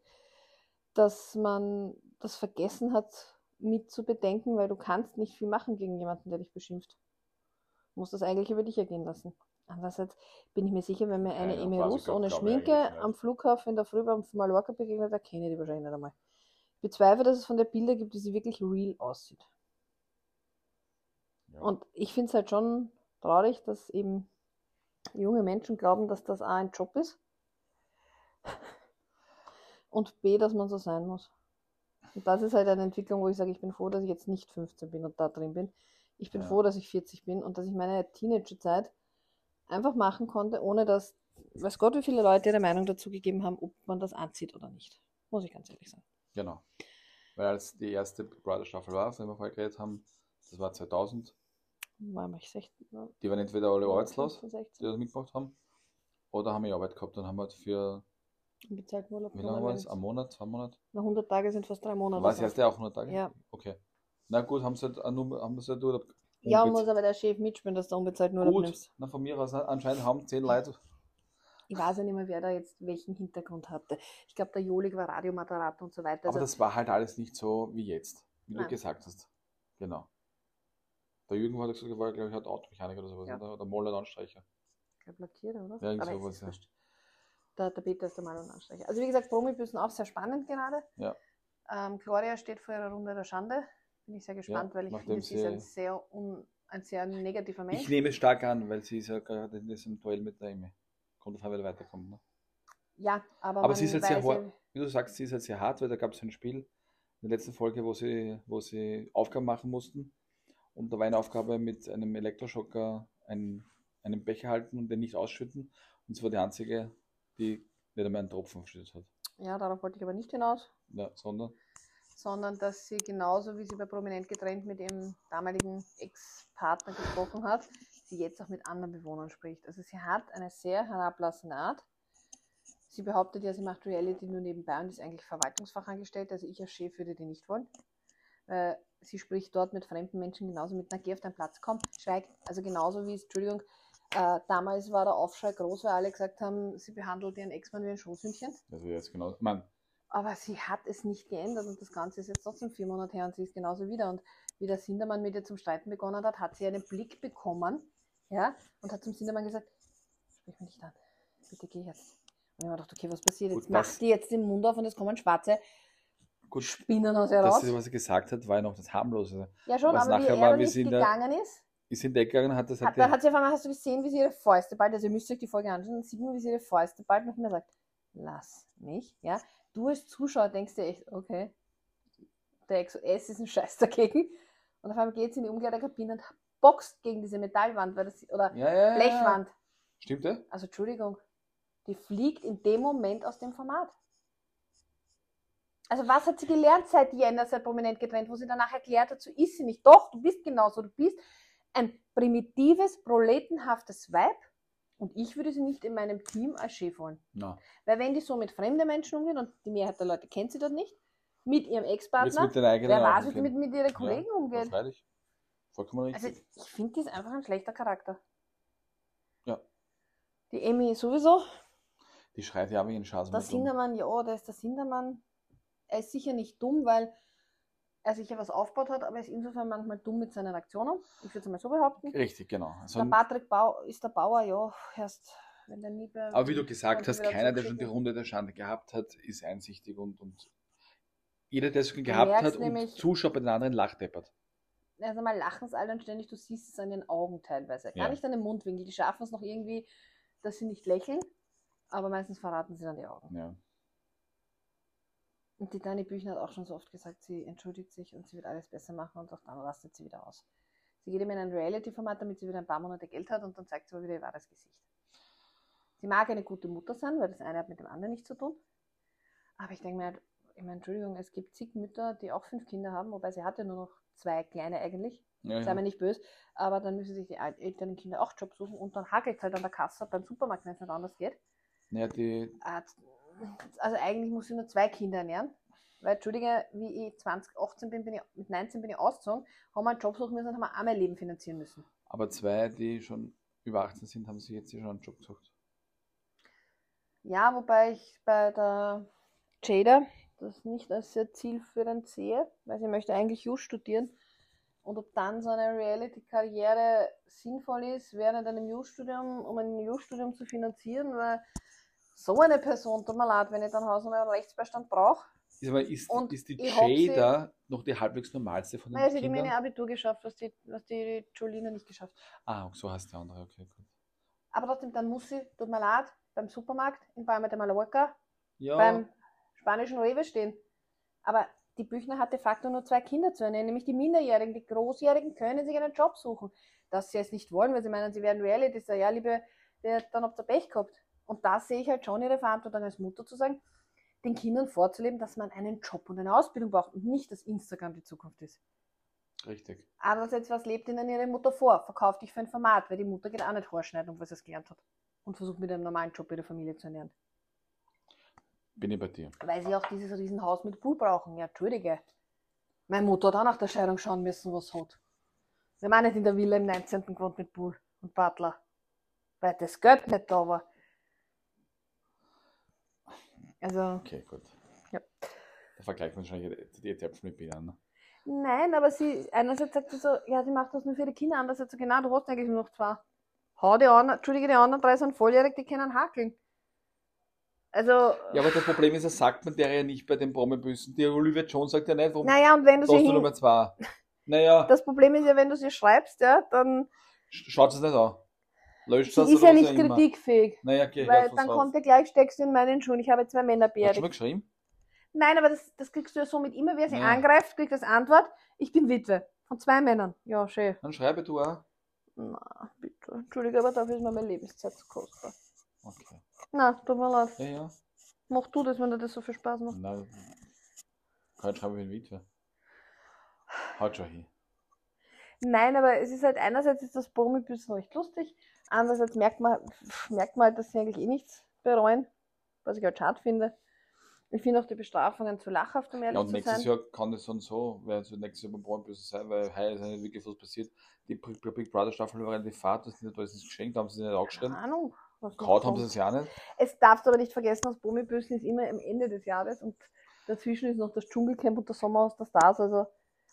dass man das vergessen hat mit zu bedenken, weil du kannst nicht viel machen gegen jemanden, der dich beschimpft. Du musst das eigentlich über dich ergehen lassen. Andererseits bin ich mir sicher, wenn mir eine Ja, Emi Rus ohne Schminke am Flughafen in der Früh beim Mallorca begegnet, da kenne ich die wahrscheinlich nicht einmal. Ich bezweifle, dass es von der Bilder gibt, wie sie wirklich real aussieht. ja. Und ich finde es halt schon traurig, dass eben junge Menschen glauben, dass das A ein Job ist und B, dass man so sein muss. Und das ist halt eine Entwicklung, wo ich sage, ich bin froh, dass ich jetzt nicht 15 bin und da drin bin. Ich bin Ja. froh, dass ich 40 bin und dass ich meine Teenagerzeit einfach machen konnte, ohne dass, weiß Gott, wie viele Leute ihre Meinung dazu gegeben haben, ob man das anzieht oder nicht. Muss ich ganz ehrlich sagen. Genau. Weil als die erste Big Brother Staffel war, von der wir vorher geredet haben, das war 2000, War ich 16, ne? die waren entweder alle arbeitslos, 15, die 16, das mitgemacht haben, oder haben ja Arbeit gehabt und haben halt für, unbezahlten Urlaub wie lange war das? Ein Monat, zwei Monate? Na, 100 Tage sind fast drei Monate. Das so. erste auch 100 Tage? Ja. Okay. Na gut, haben sie halt, haben sie halt Urlaub. Ja, muss aber der Chef mitspielen, dass du unbezahlten Urlaub Gut, nimmst. na von mir aus, anscheinend haben zehn Leute. Ich weiß ja nicht mehr, wer da jetzt welchen Hintergrund hatte. Ich glaube, der Jolig war Radiomoderator und so weiter. Aber Also, das war halt alles nicht so wie jetzt, wie Nein. du gesagt hast. Genau. Der Jürgen hat gesagt, war, glaube ich, hat Automechaniker oder sowas. Ja. Oder, oder Moller Anstreicher. ich glaub, Lackierer, oder? Ja, irgend sowas, ja. Wurscht. Der, der Peter ist der Mann und Anstreicher. Also wie gesagt, Promibüssen auch sehr spannend gerade. Ja. Ähm, Gloria steht vor ihrer Runde der Schande. Bin ich sehr gespannt, weil ich finde, sie ist ein sehr, un, ein sehr negativer Mensch. Ich nehme es stark an, weil sie ist ja gerade in diesem Duell mit der Emi. Kommt davon, wer weiterkommt. Ne? ja, aber, Aber sie ist halt sehr hart. ja- Wie du sagst, sie ist halt sehr hart, weil da gab es ein Spiel in der letzten Folge, wo sie, wo sie Aufgaben machen mussten. Und da war eine Aufgabe mit einem Elektroschocker einen, einen Becher halten und den nicht ausschütten. Und sie war die einzige, die nicht einmal einen Tropfen verschüttet hat. Ja, darauf wollte ich aber nicht hinaus. Ja, sondern sondern dass sie genauso wie sie bei Prominent getrennt mit ihrem damaligen Ex-Partner gesprochen hat, sie jetzt auch mit anderen Bewohnern spricht. Also sie hat eine sehr herablassende Art. Sie behauptet ja, sie macht Reality nur nebenbei und ist eigentlich Verwaltungsfachangestellte. Also ich als Chef würde die nicht wollen. Äh, sie spricht dort mit fremden Menschen genauso mit, na geh auf deinen Platz, komm, schweig. Also genauso wie es, Entschuldigung, äh, damals war der Aufschrei groß, weil alle gesagt haben, sie behandelt ihren Ex-Mann wie ein Schoßhündchen. also jetzt genau. Meine, Aber sie hat es nicht geändert und das Ganze ist jetzt trotzdem vier Monate her und sie ist genauso wieder. Und wie der Sindermann mit ihr zum Streiten begonnen hat, hat sie einen Blick bekommen ja, und hat zum Sindermann gesagt, sprich mich nicht an, bitte geh jetzt. Und ich habe gedacht, okay, was passiert Gut, jetzt? Mach das- die jetzt den Mund auf und es kommen schwarze gut, Spinnen aus ihr das, raus. ist, was er gesagt hat, war ja noch das harmlose. Ja schon, was aber wie nachher er war, nicht sie gegangen ist, Ist in Deck gegangen, hat das hat, hat dann hat sie auf einmal, hast du gesehen, wie sie ihre Fäuste ballt, also ihr müsst euch die Folge anschauen, dann sieht man, wie sie ihre Fäuste ballt und mir sagt, lass mich, ja. Du als Zuschauer denkst dir echt, okay, der XOS ist ein Scheiß dagegen. Und auf einmal geht sie in die Umkleidekabine und boxt gegen diese Metallwand, weil das, oder ja, ja, ja, ja. Blechwand. Stimmt, ja? Also Entschuldigung, die fliegt in dem Moment aus dem Format. Also was hat sie gelernt seit Jänner, seit Prominent getrennt, wo sie danach erklärt hat, so ist sie nicht. Doch, du bist genauso, du bist ein primitives, proletenhaftes Weib und ich würde sie nicht in meinem Team als Chef wollen. Na, Weil wenn die so mit fremden Menschen umgeht und die Mehrheit der Leute kennt sie dort nicht, mit ihrem Ex-Partner, wer weiß, wie die mit, mit ihren Kollegen Ja, umgeht. freilich. Vollkommen Also richtig. ich finde, die ist einfach ein schlechter Charakter. Ja. Die Emmy sowieso. die schreit ja wie ein Schaß. Der Sindermann, ja, der ist der Sindermann. Er ist sicher nicht dumm, weil er sicher was aufgebaut hat, aber er ist insofern manchmal dumm mit seinen Aktionen. Ich würde es mal so behaupten. Richtig, genau. Also, Der Patrick Bau ist der Bauer, ja, erst wenn der nie bei. aber wie du gesagt hast, keiner, der schon die. Runde der Schande gehabt hat, ist einsichtig und, und jeder, der es schon gehabt hat und zuschaut bei den anderen, lacht deppert. Also mal lachen sie alle und ständig, du siehst es an den Augen teilweise. Gar Ja. nicht an den Mundwinkel. Die schaffen es noch irgendwie, dass sie nicht lächeln, aber meistens verraten sie dann die Augen. Ja. Und die Dani Büchner hat auch schon so oft gesagt, sie entschuldigt sich und sie wird alles besser machen und auch dann rastet sie wieder aus. Sie geht ihm in ein Reality-Format, damit sie wieder ein paar Monate Geld hat und dann zeigt sie aber wieder ihr wahres Gesicht. Sie mag eine gute Mutter sein, weil das eine hat mit dem anderen nichts zu tun. Aber ich denke mir halt, ich meine, Entschuldigung, es gibt zig Mütter, die auch fünf Kinder haben, wobei sie hat ja nur noch zwei kleine eigentlich. Ja, Sei mir nicht böse, aber dann müssen sich die Al- älteren Kinder auch Job suchen und dann hakelt es halt an der Kasse beim Supermarkt, wenn es nicht anders geht. Naja, die, Äh, Also eigentlich muss ich nur zwei Kinder ernähren. Weil, Entschuldige, wie ich 2018 bin, bin ich, mit 19 bin ich ausgezogen, haben wir einen Job suchen müssen und haben wir auch mein Leben finanzieren müssen. aber zwei, die schon über 18 sind, haben sich jetzt schon einen Job gesucht. Ja, wobei ich bei der Jada das nicht als sehr zielführend sehe, weil sie möchte eigentlich Jus studieren. Und ob dann so eine Reality-Karriere sinnvoll ist während einem Jus-Studium, um ein Jus-Studium zu finanzieren, weil so eine Person, tut mir leid, wenn ich dann Haus- und Rechtsbeistand brauche. Ist, aber ist, Und ist die sie- Jada noch die halbwegs normalste von den Naja, sie hat Kindern? immerhin ein Abitur geschafft, was die, was die Jolina nicht geschafft hat. Ah, so heißt der andere, okay, gut. Aber trotzdem, dann muss sie, tut mir leid, beim Supermarkt in Palma de Mallorca Ja, beim spanischen Rewe stehen. Aber die Büchner hat de facto nur zwei Kinder zu ernähren, nämlich die Minderjährigen. Die Großjährigen können sich einen Job suchen. Dass sie es nicht wollen, weil sie meinen, sie werden Reality Star. Ja, liebe, der, dann habt ihr Pech gehabt. Und da sehe ich halt schon ihre Verantwortung als Mutter zu sagen, den Kindern vorzuleben, dass man einen Job und eine Ausbildung braucht und nicht, dass Instagram die Zukunft ist. richtig. Andererseits, was lebt ihnen ihre Mutter vor? Verkauft dich für ein Format, weil die Mutter geht auch nicht Haarschneiden, was sie es gelernt hat. Und versucht mit einem normalen Job ihre Familie zu ernähren. Bin ich bei dir. Weil sie auch dieses Riesenhaus mit Pool brauchen. Ja, entschuldige. Meine Mutter hat auch nach der Scheidung schauen müssen, was sie hat. Wir haben auch nicht in der Villa im 19. gewohnt mit Pool und Butler. Weil das Geld nicht da war. Also, Okay, gut. Ja. Da vergleicht man wahrscheinlich die Zäpfchen mit Bienen. Ne? nein, aber sie, einerseits sagt sie so, ja, sie macht das nur für die Kinder, andererseits so, genau, du hast eigentlich nur noch zwei. Hau die anderen, entschuldige, die anderen drei sind volljährig, die können hakeln. Also, Ja, aber das Problem ist, das sagt man der ja nicht bei den Promibüssen. Die Olivia Jones sagt ja nicht, warum naja, und wenn du sie hin, Nummer zwei? Naja, das Problem ist ja, wenn du sie schreibst, ja, dann, schaut es nicht an. Löscht das ist oder ja nicht immer. kritikfähig. Naja, geh, Weil dann drauf. kommt ja gleich, steckst du in meinen Schuhen, ich habe zwei Männer Hast du beerdigt. mal geschrieben? Nein, aber das, das kriegst du ja somit immer, wer sie Ja. angreift, kriegt als Antwort, ich bin Witwe. Von zwei Männern. Ja, schön. Dann schreibe du auch. Na, bitte. Entschuldige, aber dafür ist mir meine Lebenszeit zu kostbar. Okay. Na, tut mir leid. Ja, ja. Mach du das, wenn dir das so viel Spaß macht. Nein. Heute schreibe ich in Witwe. Haut schon hin. Nein, aber es ist halt einerseits ist das Promibüssen recht lustig, andererseits merkt man, merkt man halt, dass sie eigentlich eh nichts bereuen, was ich halt schade finde. Ich finde auch die Bestrafungen zu lachhaft, um ehrlich Ja, und zu nächstes sein. Jahr kann das dann so, weil es wird nächstes Jahr beim Promibüssen sein, weil heuer ist ja nicht wirklich was passiert. Die Big Brother Staffel war relativ fad, das ist nicht alles geschenkt, haben sie nicht Keine angeschrien. Ahnung. Kaut haben sie es ja nicht. Es darfst aber nicht vergessen, das Promibüssen ist immer am Ende des Jahres und dazwischen ist noch das Dschungelcamp und das Sommerhaus der Stars, also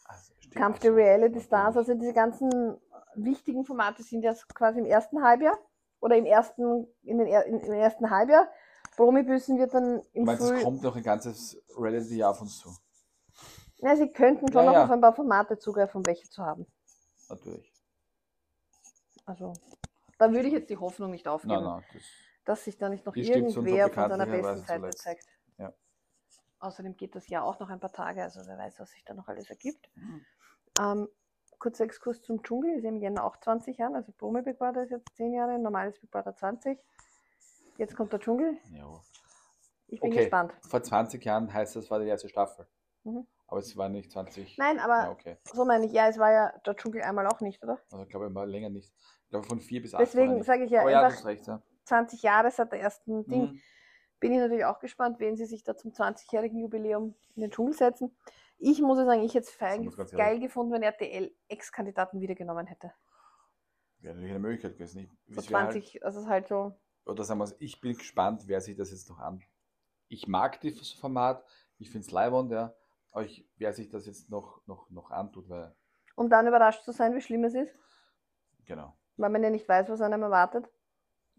Also, Kampf der so, Reality Stars, also diese ganzen wichtigen Formate sind ja quasi im ersten Halbjahr oder im ersten, in den, in, im ersten Halbjahr. Promibüssen wird dann im meinst, es Früh. kommt noch ein ganzes Reality-Jahr auf uns zu? Ja, sie könnten schon Ja, noch ja. auf ein paar Formate zugreifen, um welche zu haben. Natürlich. Also, da würde ich jetzt die Hoffnung nicht aufgeben, Nein, nein, das, dass sich da nicht noch irgendwer von seiner besten Seite zeigt. Ja. Außerdem geht das Jahr auch noch ein paar Tage, also wer weiß, was sich da noch alles ergibt. Mhm. Ähm, kurzer Exkurs zum Dschungel, ist im Jänner auch 20 Jahre, also Promi Big Brother ist jetzt 10 Jahre, normales Big Brother 20. Jetzt kommt der Dschungel, ja. ich bin Okay. gespannt. Vor 20 Jahren heißt das war die erste Staffel. Mhm. Aber es war nicht 20. Nein, aber Ja, okay. so meine ich, ja, es war ja der Dschungel einmal auch nicht, oder? Also ich glaube mal länger nicht. Ich glaube von 4 bis 8. Deswegen sage ich ja Aber ja, einfach recht, ja. 20 Jahre seit der ersten Ding. Mhm. bin ich natürlich auch gespannt, wen sie sich da zum 20-jährigen Jubiläum in den Dschungel setzen. Ich muss ja sagen, ich hätte es geil gefunden, wenn RTL Ex-Kandidaten wiedergenommen hätte. Wäre natürlich eine Möglichkeit gewesen. Ich, So es wär halt, 20, also es ist halt so. oder sagen wir es, ich bin gespannt, wer sich das jetzt noch an. Ich mag das Format, ich finde es leibend, ja. Aber ich, wer sich das jetzt noch, noch, noch antut, weil, Um dann überrascht zu sein, wie schlimm es ist, genau. weil man ja nicht weiß, was einem erwartet.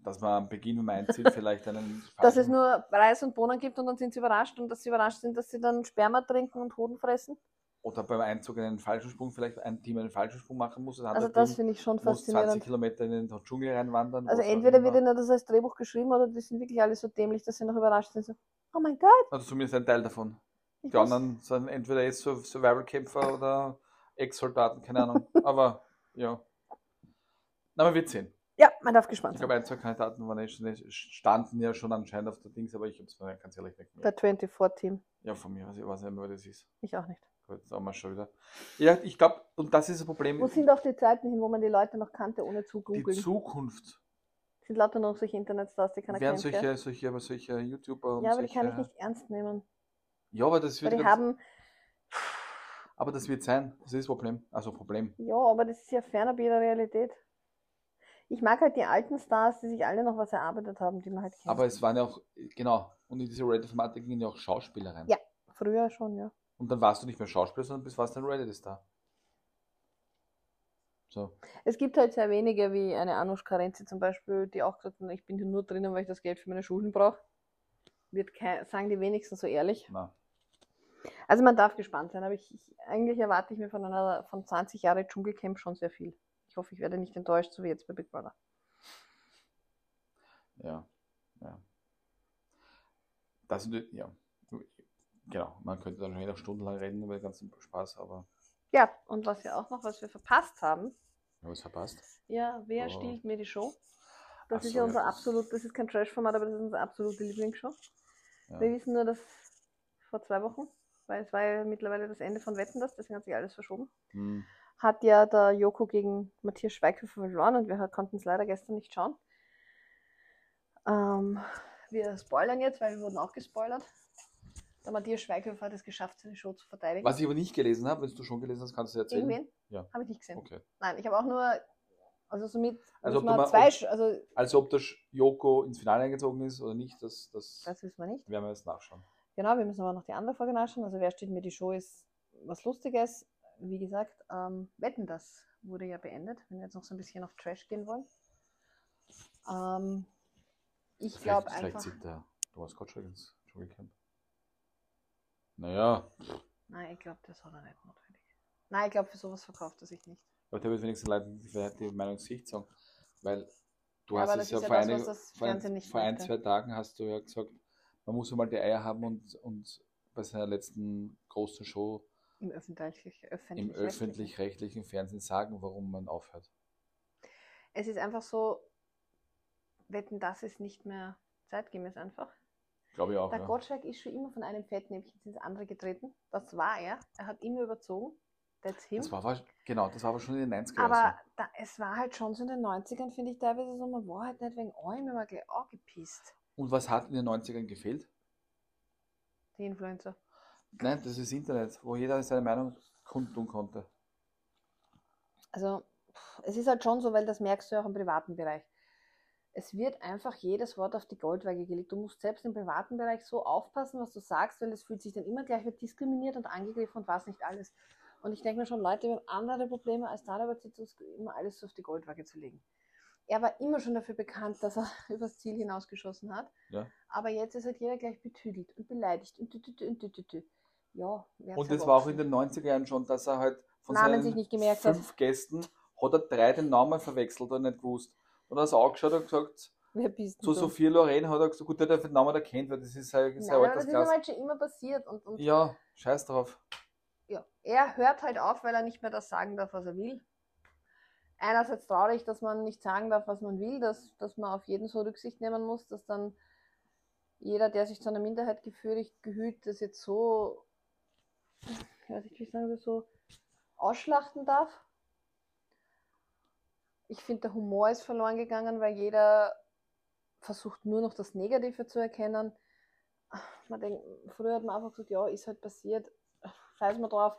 Dass man am Beginn, wenn man einzieht, vielleicht einen. Dass es nur Reis und Bohnen gibt und dann sind sie überrascht und dass sie überrascht sind, dass sie dann Sperma trinken und Hoden fressen. Oder beim Einzug einen falschen Sprung, vielleicht ein Team einen falschen Sprung machen muss. Also das finde ich schon muss 20 faszinierend. Kilometer in den Dschungel reinwandern. Also entweder wird ihnen das als Drehbuch geschrieben oder die sind wirklich alle so dämlich, dass sie noch überrascht sind. So, oh mein Gott, Oder zumindest ein Teil davon. Ich Die anderen sind entweder jetzt so Survival-Kämpfer oder Ex-Soldaten, keine Ahnung. Aber ja. Na, man wird sehen. Ja, man darf gespannt Ich sein. glaube, ein, zwei Kandidaten waren eh schon, standen ja schon anscheinend auf der Dings, aber ich habe es mir ganz ehrlich nicht mehr. Der 24-Team. Ja, von mir, also ich weiß nicht mehr, wer das ist. Ich auch nicht. Gut, das haben wir schon wieder. Ja, ich glaube, und das ist ein Problem. Wo sind auch die Zeiten hin, wo man die Leute noch kannte, ohne zu die googeln? Zukunft sind lauter noch solche Internetstars, die keiner kennt. solche, solche, aber solche YouTuber und Ja, aber die solche, kann ich nicht ernst nehmen. Ja, aber das Weil wird die ganz, haben, aber das wird sein. Das ist das Problem. Also Problem. ja, aber das ist ja fernab jeder Realität. Ich mag halt die alten Stars, die sich alle noch was erarbeitet haben, die man halt kennt. Aber es waren ja auch, genau, und in diese Reality-Thematik gingen ja auch Schauspieler rein. Ja. Früher schon, ja. Und dann warst du nicht mehr Schauspieler, sondern bist warst ein Reality-Star. So. Es gibt halt sehr wenige, wie eine Anush Karenzi zum Beispiel, die auch gesagt haben, ich bin hier nur drinnen, weil ich das Geld für meine Schulden brauche. Wird kein, sagen die wenigsten so ehrlich. Na. Also man darf gespannt sein, aber ich, ich, eigentlich erwarte ich mir von einer von 20 Jahre Dschungelcamp schon sehr viel. Ich hoffe, ich werde nicht enttäuscht, so wie jetzt bei Big Brother. Ja. Ja. Das ja. Genau, man könnte dann schon noch stundenlang reden über den ganzen Spaß, aber Ja, und was wir auch noch, was wir verpasst haben, ja, was verpasst. ja, wer Oh. stiehlt mir die Show? Das Ach ist so, ja ja, unser das- absolut, das ist kein Trash-Format, aber das ist unsere absolute Lieblingsshow. Ja. Wir wissen nur, dass vor zwei Wochen, weil es war ja mittlerweile das Ende von Wetten das, deswegen hat sich alles verschoben, Hm. Hat ja der Joko gegen Matthias Schweighöfer verloren und wir konnten es leider gestern nicht schauen. Ähm, wir spoilern jetzt, weil wir wurden auch gespoilert. Der Matthias Schweighöfer hat es geschafft, seine Show zu verteidigen. Was ich aber nicht gelesen habe, wenn du schon gelesen hast, kannst du erzählen. Irgendwen? Ja. Habe ich nicht gesehen. Okay. Nein, ich habe auch nur, also somit, Also ob mal- zwei, ob- also Also ob der Joko ins Finale eingezogen ist oder nicht, das, das das wissen wir nicht. werden wir jetzt nachschauen. Genau, wir müssen aber noch die andere Folge nachschauen. Also wer steht mir die Show ist was Lustiges. Wie gesagt, ähm, Wetten, das wurde ja beendet, wenn wir jetzt noch so ein bisschen auf Trash gehen wollen. Ähm, ich glaube Vielleicht, vielleicht einfach, zieht der Thomas Gottschalk ins Dschungelcamp. Naja, nein, ich glaube, das hat er nicht notwendig. Nein, ich glaube, für sowas verkauft er sich nicht. aber der wird wenigstens Leuten die, die Meinung sich sagen. Weil du Ja, hast es ja ja vor, das, das vor, ein, vor ein, zwei Tagen hast du ja gesagt, man muss einmal die Eier haben und, und bei seiner letzten großen Show Im öffentlich, öffentlich im öffentlich-rechtlichen Fernsehen sagen, warum man aufhört. Es ist einfach so, Wetten, das ist nicht mehr zeitgemäß einfach. Glaube ich auch. Der Ja. Gottschalk ist schon immer von einem Fettnäpfchen ins andere getreten. Das war er. Er hat immer überzogen. That's him. Das war, aber- genau, das war aber schon in den 90er Aber Jahren da, es war halt schon so in den 90ern, finde ich teilweise so, man war halt nicht wegen allem immer gleich angepisst. so. Und was hat in den 90ern gefehlt? Die Influencer. Nein, das ist Internet, wo jeder seine Meinung kundtun konnte. Also, es ist halt schon so, weil das merkst du ja auch im privaten Bereich. Es wird einfach jedes Wort auf die Goldwaage gelegt. Du musst selbst im privaten Bereich so aufpassen, was du sagst, weil es fühlt sich dann immer gleich wird diskriminiert und angegriffen und was nicht alles. Und ich denke mir schon, Leute, haben andere Probleme, als darüber immer alles so auf die Goldwaage zu legen. Er war immer schon dafür bekannt, dass er übers Ziel hinausgeschossen hat. Ja. Aber jetzt ist halt jeder gleich betüdelt und beleidigt und tü, tü, tü, tü, tü, tü. Ja, Und das war auch in den 90er Jahren schon, dass er halt von Namen seinen sich nicht gemerkt hat. fünf Gästen hat er drei den Namen verwechselt und nicht gewusst. Und er hat angeschaut und gesagt, Wer bist zu du? Sophia Loren hat er gesagt, gut, der hat den Namen erkennt, weil das ist sein, sein Nein, das ist ihm halt schon immer passiert. Und, und Ja, scheiß drauf. ja, er hört halt auf, weil er nicht mehr das sagen darf, was er will. Einerseits traurig, dass man nicht sagen darf, was man will, dass, dass man auf jeden so Rücksicht nehmen muss, dass dann jeder, der sich zu einer Minderheit gefühlt, das jetzt so, ich weiß nicht, wie ich sagen soll, so ausschlachten darf. Ich finde, der Humor ist verloren gegangen, weil jeder versucht nur noch das Negative zu erkennen. Man denkt, früher hat man einfach gesagt, ja, ist halt passiert, scheiß mal drauf,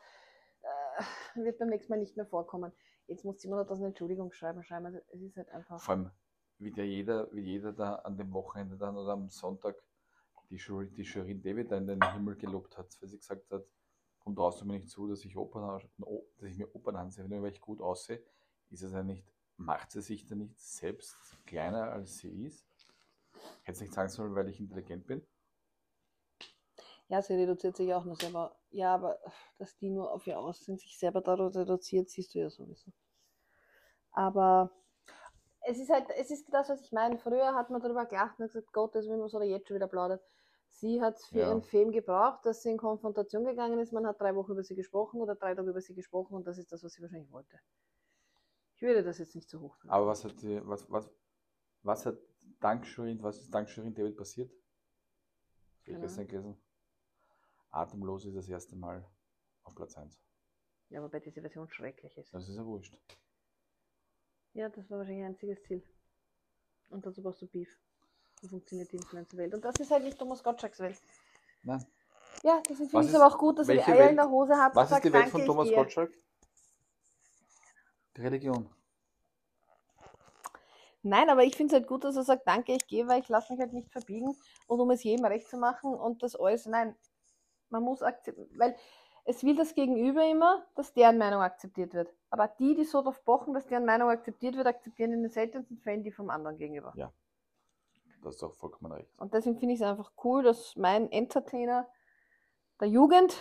äh, wird beim nächsten Mal nicht mehr vorkommen. Jetzt muss jemand das eine Entschuldigung schreiben, schreiben. Also es ist halt einfach. Vor allem, wie der jeder, wie jeder da an dem Wochenende dann oder am Sonntag die, Shir die Shirin David da in den Himmel gelobt hat, weil sie gesagt hat, komm traust du mir nicht zu, dass ich, Opern, dass ich mir Opern ansehe, nur weil ich gut aussehe, ist es ja nicht, macht sie sich da nicht selbst kleiner als sie ist? Hätte nicht sagen sollen, weil ich intelligent bin? Ja, sie reduziert sich auch nur selber. Ja, aber dass die nur auf ihr Aussehen sich selber darauf reduziert, siehst du ja sowieso. Aber es ist halt, es ist das, was ich meine. Früher hat man darüber gelacht und gesagt, Gott, das will man oder jetzt schon wieder plaudert. Sie hat es für Ja. ihren Fame gebraucht, dass sie in Konfrontation gegangen ist. Man hat drei Wochen über sie gesprochen oder drei Tage über sie gesprochen und das ist das, was sie wahrscheinlich wollte. Ich würde das jetzt nicht so hoch. bewerten. Aber was hat was, was, was hat dank Shirin, was ist dank Shirin David passiert? Habe ich Keine gestern gelesen. Atemlos ist das erste Mal auf Platz 1. Ja, wobei diese Version schrecklich ist. Das ist ja wurscht. Ja, das war wahrscheinlich ihr einziges Ziel. Und dazu brauchst du Beef. So funktioniert die Influencer-Welt. Und das ist halt nicht Thomas Gottschalks Welt. Nein. Ja, deswegen finde ich es ist- aber auch gut, dass er die Eier Welt- in der Hose hat. und Was ist sagt, die Welt von Thomas. Gottschalk? Die Religion. Nein, aber ich finde es halt gut, dass er sagt, danke, ich gehe, weil ich lasse mich halt nicht verbiegen und um es jedem recht zu machen und das alles, nein, man muss akzeptieren, weil es will das Gegenüber immer, dass deren Meinung akzeptiert wird. Aber die, die so darauf pochen, dass deren Meinung akzeptiert wird, akzeptieren in den seltensten Fällen die vom anderen gegenüber. Das ist doch vollkommen recht. Und deswegen finde ich es einfach cool, dass mein Entertainer der Jugend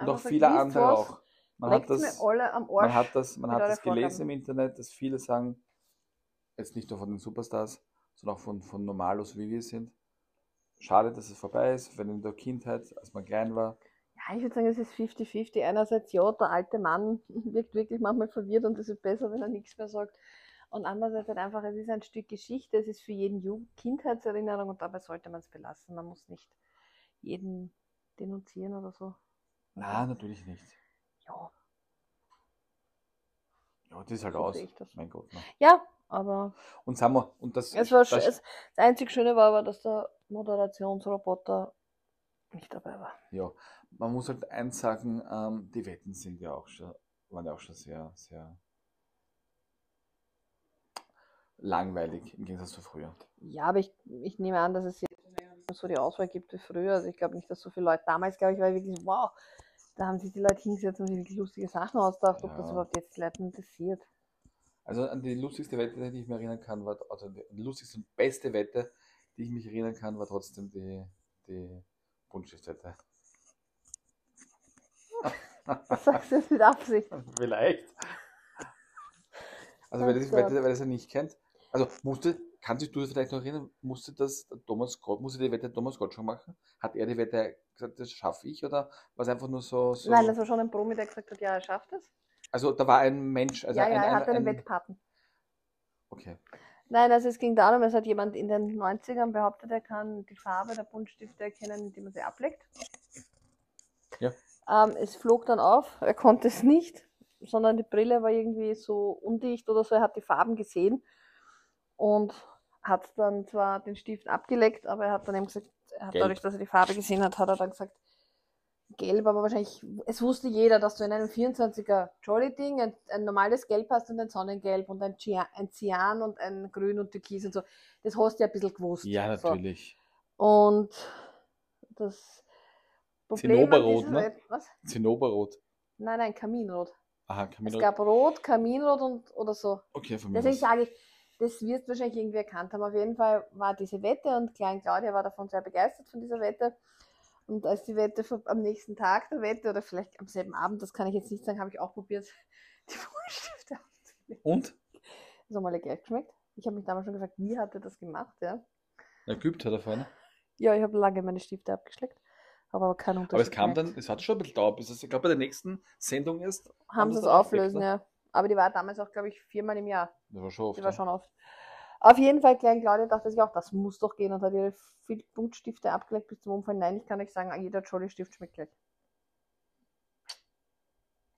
Und auch viele andere was, auch. Man hat, das, man hat das, man hat das gelesen Vorgaben. im Internet, dass viele sagen, jetzt nicht nur von den Superstars, sondern auch von, von Normalos, wie wir sind. Schade, dass es vorbei ist, wenn in der Kindheit, als man klein war, Ja, ich würde sagen, es ist 50-50. Einerseits, ja, der alte Mann wirkt wirklich manchmal verwirrt und es ist besser, wenn er nichts mehr sagt. Und andererseits halt einfach, es ist ein Stück Geschichte, es ist für jeden Jugend Kindheitserinnerung und dabei sollte man es belassen. Man muss nicht jeden denunzieren oder so. Nein, natürlich nicht. Ja, Ja, das ist halt aus. das. Mein Gott. Ne? ja aber Und sagen wir, und das, es war, das, es, das einzig Schöne war aber, dass der Moderationsroboter nicht dabei war. ja, man muss halt eins sagen, ähm, die Wetten sind ja auch schon, waren ja auch schon sehr, sehr langweilig im Gegensatz zu früher. Ja, aber ich, ich nehme an, dass es jetzt so die Auswahl gibt wie früher. Also ich glaube nicht, dass so viele Leute damals, glaube ich, war wirklich wow, da haben sich die Leute hingesetzt und sich wirklich lustige Sachen ausgedacht, ob Ja. das überhaupt jetzt die Leute interessiert. Also an die lustigste Wette, die ich mich erinnern kann, war, also die lustigste und beste Wette, die ich mich erinnern kann, war trotzdem die, die Buntstiftwette. Das sagst du jetzt mit Absicht. Vielleicht. Also wer, das, wer das ja nicht kennt, also musste, kannst dich du das vielleicht noch erinnern, musste das Thomas Gott, musste die Wette Thomas Gott schon machen? Hat er die Wette gesagt, das schaffe ich oder war es einfach nur so, so Nein, das war schon ein Promi, der gesagt hat, ja, er schafft es. also da war ein Mensch, also ja, ein, ja, er ein, hat einen ein, Wettpaten. Okay. Nein, also es ging darum, es hat jemand in den 90ern behauptet, er kann die Farbe der Buntstifte erkennen, indem man sie ableckt. Ja. Ähm, es flog dann auf, er konnte es nicht, sondern die Brille war irgendwie so undicht oder so, er hat die Farben gesehen und hat dann zwar den Stift abgeleckt, aber er hat dann eben gesagt, hat dadurch, dass er die Farbe gesehen hat, hat er dann gesagt, gelb, aber wahrscheinlich, es wusste jeder, dass du in einem 24er Jolly-Ding ein, ein normales Gelb hast und ein Sonnengelb und ein, Cyan, ein Cyan und ein Grün und Türkis und so. Das hast du ja ein bisschen gewusst. Ja, So. natürlich. Und das Problem Zinnoberrot, ne? Welt- Was? Zinnoberrot. Nein, nein, Kaminrot. Aha, Es Camino. gab Rot, Kaminrot und oder so. Okay, von mir Deswegen sage ich, das wirst du wahrscheinlich irgendwie erkannt haben. Auf jeden Fall war diese Wette und Klein Claudia war davon sehr begeistert von dieser Wette. Und als die Wette am nächsten Tag der Wette oder vielleicht am selben Abend, das kann ich jetzt nicht sagen, habe ich auch probiert, die Buntstifte abzulegen. Und? Das hat mal gleich geschmeckt. Ich habe mich damals schon gefragt, wie hat er das gemacht? Ja, Na, geübt hat er vorne. ja ich habe lange meine Stifte abgeschleckt, habe aber keinen Unterschied Aber es kam dann, es hat schon ein bisschen dauert, bis es, ich glaube, bei der nächsten Sendung ist. haben sie es auflösen, ne? ja. Aber die war damals auch, glaube ich, viermal im Jahr. Das war schon oft. Die war schon oft. Auf jeden Fall, Klein Claudia dachte sich auch, das muss doch gehen und hat ihre Punktstifte abgelegt bis zum Umfallen. Nein, ich kann euch sagen, jeder Jolly-Stift schmeckt gleich.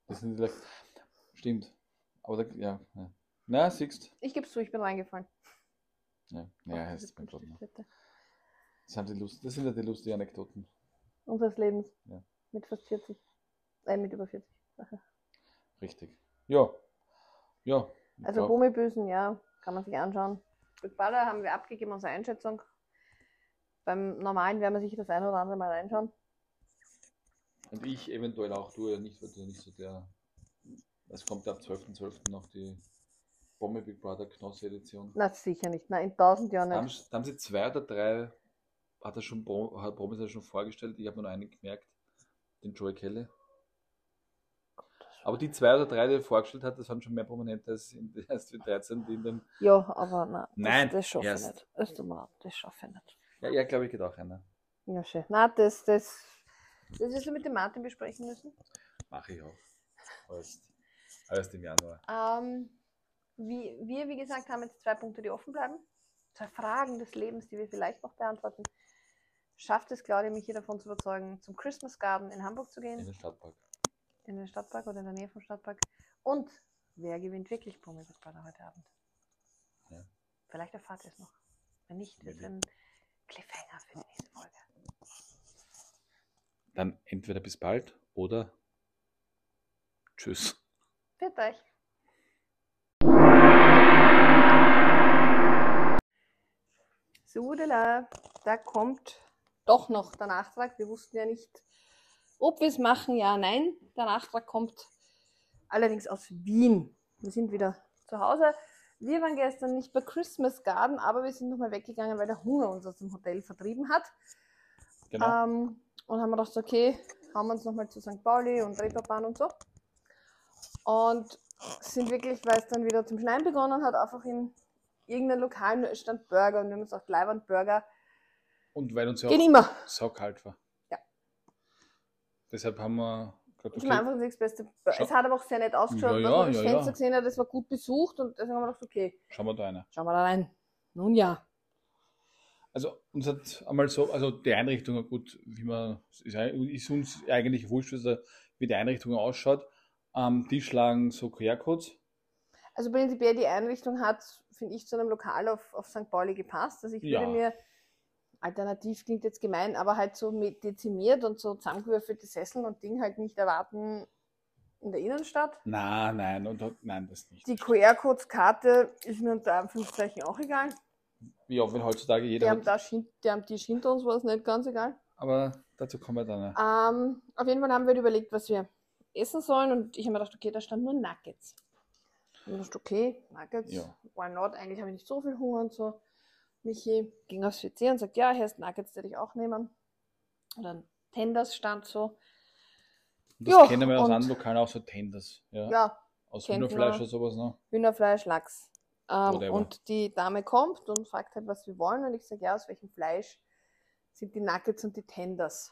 Das sind vielleicht. Stimmt. Aber da, ja, ja. Na, siehst Ich gebe es zu, ich bin reingefallen. Ja, ja heißt mein Gott. ne. Buntstiftwette. Das, sind die Lust, das sind ja die lustigen Anekdoten. Unseres Lebens. Ja. Mit fast 40. Äh, mit über 40. Richtig. Ja. Ja. Also glaub, Gummibüsen, ja, kann man sich anschauen. Big Brother haben wir abgegeben, unsere Einschätzung. Beim normalen werden wir sicher das eine oder andere mal reinschauen. Und ich eventuell auch, du ja nicht, weil du ja nicht so der. Es kommt ja ab 12.12. noch die Bombe Big Brother Knosse Edition. Na, sicher nicht. Na, in tausend Jahren Da haben, nicht. da haben sie zwei oder drei, hat er schon, hat Promis ja schon vorgestellt, ich habe nur einen gemerkt, den Joey Kelly. Aber die zwei oder drei, die er vorgestellt hat, das waren schon mehr Prominente als, in, als die 13, die in dem. Ja, aber das, Nein, das schaffe ich nicht. Das, tut mir leid, das schaffe ich nicht. Ja, ja glaube ich, geht auch einer. Ja, schön. Na, das, das, das wirst du mit dem Martin besprechen müssen. Mache ich auch. Erst, erst im Januar. Ähm, wie, wir, wie gesagt, haben jetzt zwei Punkte, die offen bleiben. Zwei Fragen des Lebens, die wir vielleicht noch beantworten. Schafft es Claudia, mich hier davon zu überzeugen, zum Christmas Garden in Hamburg zu gehen? In den Stadtpark. In den Stadtpark oder in der Nähe vom Stadtpark? Und wer gewinnt wirklich Bummelbad heute Abend? Ja. Vielleicht erfahrt ihr es noch. Wenn nicht, es ein Cliffhanger für die nächste Folge. Dann entweder bis bald oder tschüss. Bitte euch. Sudela, da kommt doch noch der Nachtrag. Wir wussten ja nicht, ob wir es machen, ja, nein. Der Nachtrag kommt allerdings aus Wien. Wir sind wieder zu Hause. Wir waren gestern nicht bei Christmas Garden, aber wir sind nochmal weggegangen, weil der Hunger uns aus dem Hotel vertrieben hat. Genau. Ähm, und haben wir gedacht, okay, hauen wir uns nochmal zu St. Pauli und Reeperbahn und so. Und sind wirklich, weil es dann wieder zum Schneien begonnen hat, einfach in irgendeinem Lokal nur stand Burger und wir haben uns auch Leiband Burger. Und weil uns ja auch immer. saukalt war. Deshalb haben wir okay, meine einfach das beste Es hat aber auch sehr nett ausgeschaut, Ja, ja, man ja, Fenster ja. gesehen hat, das war gut besucht und deswegen haben wir gedacht, okay, schauen wir da rein. schauen wir da rein. Nun ja. Also uns hat einmal so, also die Einrichtung gut, wie man, ist, uns eigentlich wurscht, wie die Einrichtung ausschaut. Am Tisch lagen so QR-Codes. Also prinzipiell die Einrichtung hat, finde ich, zu einem Lokal auf, auf St. Pauli gepasst. Also ich würde Ja. mir, alternativ klingt jetzt gemein, aber halt so mit dezimiert und so zusammengewürfelte Sesseln und Ding halt nicht erwarten in der Innenstadt. Na, nein, und, nein, das nicht. Die QR-Codes-Karte ist mir unter Anführungszeichen auch egal. Ja, wenn heutzutage jeder Der am, hat, Tisch, der am Tisch hinter uns war es nicht ganz egal. aber dazu kommen wir dann. Ähm, auf jeden Fall haben wir halt überlegt, was wir essen sollen und ich habe mir gedacht, okay, da stand nur Nuggets. Und ich dachte, okay, Nuggets, Ja. why not? Eigentlich habe ich nicht so viel Hunger und so. Michi ging aufs WC und sagt, ja, hier ist Nuggets, die ich auch nehmen. Oder ein Tenders stand so. Und das Ja, kennen wir aus anderen Lokalen auch so Tenders. Ja. Ja, aus Hühnerfleisch oder sowas noch. Hühnerfleisch, Lachs. Ähm, und die Dame kommt und fragt halt, was wir wollen. Und ich sage, ja, aus welchem Fleisch sind die Nuggets und die Tenders.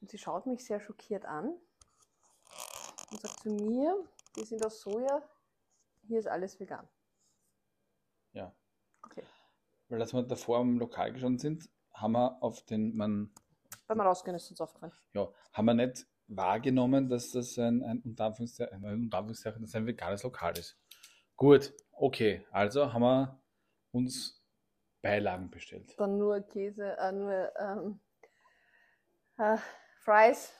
Und sie schaut mich sehr schockiert an und sagt zu mir, die sind aus Soja, hier ist alles vegan. Ja. Weil als wir davor im Lokal gestanden sind, haben wir auf den, man, Beim Rausgehen ist uns aufgefallen. ja, haben wir nicht wahrgenommen, dass das ein, ein, unter Anführungszeichen, ein, unter Anführungszeichen, dass ein veganes Lokal ist. Gut, okay, also haben wir uns Beilagen bestellt. Dann nur Käse, äh, nur ähm, äh, Fries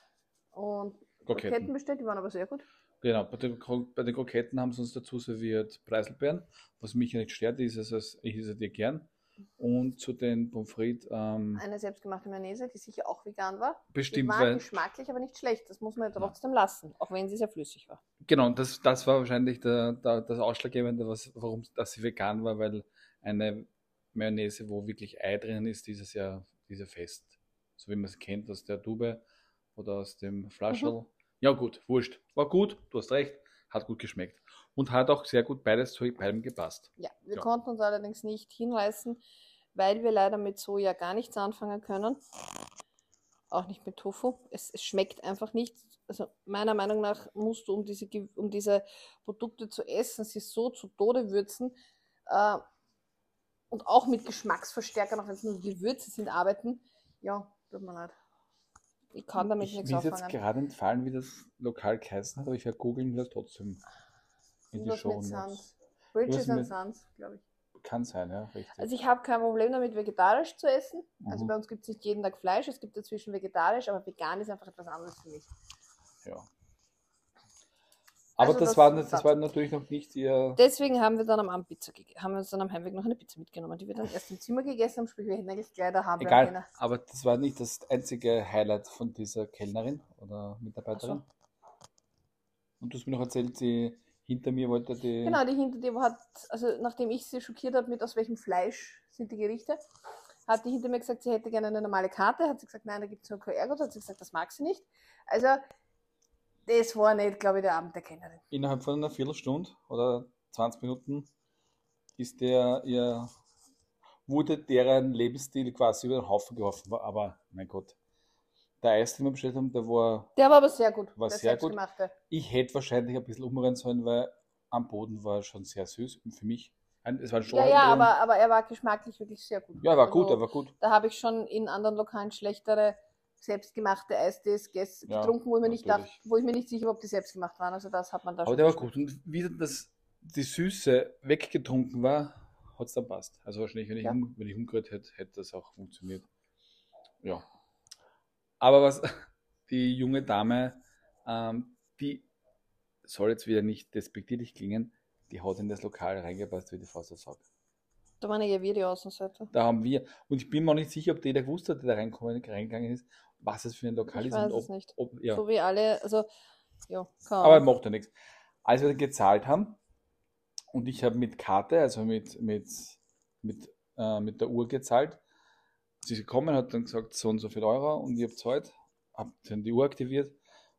und Kroketten. Kroketten bestellt, die waren aber sehr gut. Genau, bei den, Kro- bei den Kroketten haben sie uns dazu serviert Preiselbeeren, was mich ja nicht stört, ich esse es, ich esse die gern. Und zu den Pommes frites, ähm, Eine selbstgemachte Mayonnaise, die sicher auch vegan war. Die bestimmt, war weil, geschmacklich, aber nicht schlecht. Das muss man ja trotzdem lassen, auch wenn sie sehr flüssig war. genau, das, das war wahrscheinlich der, der, das Ausschlaggebende, was, warum dass sie vegan war, weil eine Mayonnaise, wo wirklich Ei drinnen ist, dieses Jahr diese fest. So wie man es kennt aus der Tube oder aus dem Flaschel. Ja gut, wurscht. War gut, du hast recht, hat gut geschmeckt. Und hat auch sehr gut beides zu beidem gepasst. Ja, wir Ja. konnten uns allerdings nicht hinreißen, weil wir leider mit Soja gar nichts anfangen können. Auch nicht mit Tofu. Es, es schmeckt einfach nicht. Also meiner Meinung nach musst du, um diese, um diese Produkte zu essen, sie so zu Tode würzen äh, und auch mit Geschmacksverstärkern, auch wenn es nur Gewürze sind, arbeiten. Ja, tut mir leid. Ich kann damit ich, nichts mir ist jetzt gerade entfallen, wie das Lokal geheißen hat, aber ich werde googeln das trotzdem in die Show Notes. Bridges and Sons, glaube ich. Kann sein, ja, richtig. Also ich habe kein Problem damit, vegetarisch zu essen. Also Mhm. bei uns gibt es nicht jeden Tag Fleisch, es gibt dazwischen vegetarisch, aber vegan ist einfach etwas anderes für mich. ja. Aber Also das, das- war, das das- war natürlich noch nicht ihr. Deswegen haben wir dann am Abend Pizza haben wir uns dann am Heimweg noch eine Pizza mitgenommen, die wir dann erst im Zimmer gegessen haben, sprich wir hätten eigentlich da haben Egal, aber das war nicht das einzige Highlight von dieser Kellnerin oder Mitarbeiterin. Und du hast mir noch erzählt, sie hinter mir wollte die. Genau, die hinter dir hat, also nachdem ich sie schockiert habe mit aus welchem Fleisch sind die Gerichte, hat die hinter mir gesagt, sie hätte gerne eine normale Karte, hat sie gesagt, nein, da gibt es nur QR-Code, hat sie gesagt, das mag sie nicht. Also das war nicht, glaube ich, der Abend der Kennerin. Innerhalb von einer Viertelstunde oder 20 Minuten ist der ihr wurde deren Lebensstil quasi über den Haufen geworfen. Aber mein Gott, der Eis, den wir bestellt haben, der war, Der war aber sehr gut. War der sehr gut. ich hätte wahrscheinlich ein bisschen umrennen sollen, weil am Boden war schon sehr süß. Für mich, es war ein Ja, ja, aber, aber er war geschmacklich wirklich sehr gut. Ja, er war Also, gut, er war gut. Da habe ich schon in anderen Lokalen schlechtere selbstgemachte Eistees ges- Ja, getrunken, wo ich, mir nicht dachte, wo ich mir nicht sicher war, ob die selbst gemacht waren. Also das hat man da Aber schon der war geschmeckt. gut. Und wie das, die Süße weggetrunken war, hat es dann passt. Also wahrscheinlich, wenn ich, Ja. um, wenn ich umgerührt hätte, hätte das auch funktioniert. Ja. Aber was die junge Dame, ähm, die soll jetzt wieder nicht despektierlich klingen, die hat in das Lokal reingepasst wie die Faust aufs Auge. Da waren ja Video Außenseite. Da haben wir, und ich bin mir auch nicht sicher, ob jeder gewusst hat, der da reingegangen ist, was es für ein Lokal Ich ist weiß und es ob, nicht. ob ja. So wie alle, also ja, keine Aber macht ja nichts. Als wir dann gezahlt haben und ich habe mit Karte, also mit, mit, mit, äh, mit der Uhr gezahlt, sie gekommen, hat dann gesagt, so und so viel Euro und ich habe gezahlt, habe dann die Uhr aktiviert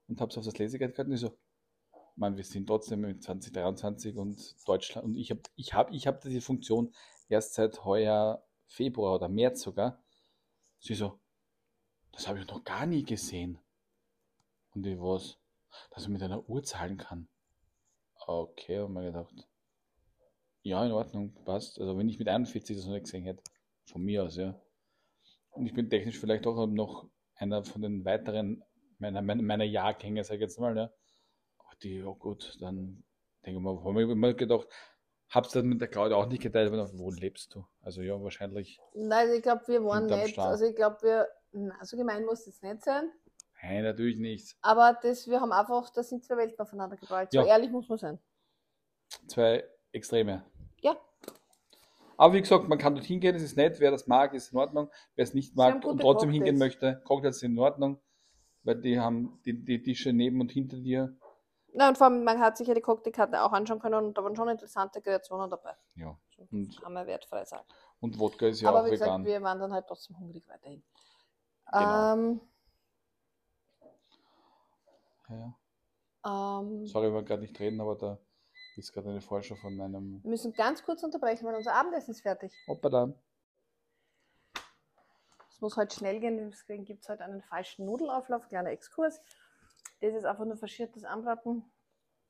und habe es auf das Lesegerät gehalten ich so, man, wir sind trotzdem in 2023 und Deutschland und ich habe ich hab, ich hab diese Funktion erst seit heuer Februar oder März sogar. Sie so, das habe ich noch gar nie gesehen. Und ich was? Dass man mit einer Uhr zahlen kann. Okay, haben wir gedacht. Ja, in Ordnung, passt. Also wenn ich mit 41 das noch nicht gesehen hätte, von mir aus, ja. Und ich bin technisch vielleicht auch noch einer von den weiteren meiner, meiner, Jahrgänge, sag ich jetzt mal. Aber die, oh gut, dann denke ich mal, haben wir immer gedacht, hab's dann mit der Claudia auch nicht geteilt, aber wo lebst du? Also ja, wahrscheinlich, Nein, also ich glaube, wir waren nicht, also ich glaube, wir, na, so gemein muss es nicht sein, nein, natürlich nicht. aber das, wir haben einfach, da sind zwei Welten aufeinander geprallt. So Ja. ehrlich muss man sein. Zwei Extreme. Aber wie gesagt, man kann dort hingehen, es ist nett, wer das mag, ist in Ordnung. Wer es nicht mag und trotzdem Cocktails. hingehen möchte, Cocktails sind in Ordnung, weil die haben die, die Tische neben und hinter dir. Na, und vor allem, man hat sich ja die Cocktailkarte auch anschauen können und da waren schon interessante Kreationen dabei. Ja. Und- kann man wertfrei sagen. Und Wodka ist ja aber auch wie gesagt, vegan. wir waren dann halt trotzdem hungrig weiterhin. Genau. Ähm, ja. ähm, Sorry, wir gerade nicht reden, aber da ist gerade eine Vorschau von einem wir müssen ganz kurz unterbrechen, weil unser Abendessen ist fertig. Hoppala. Es muss heute schnell gehen, deswegen gibt es heute einen falschen Nudelauflauf, kleiner Exkurs. Das ist einfach nur faschiertes Anbraten,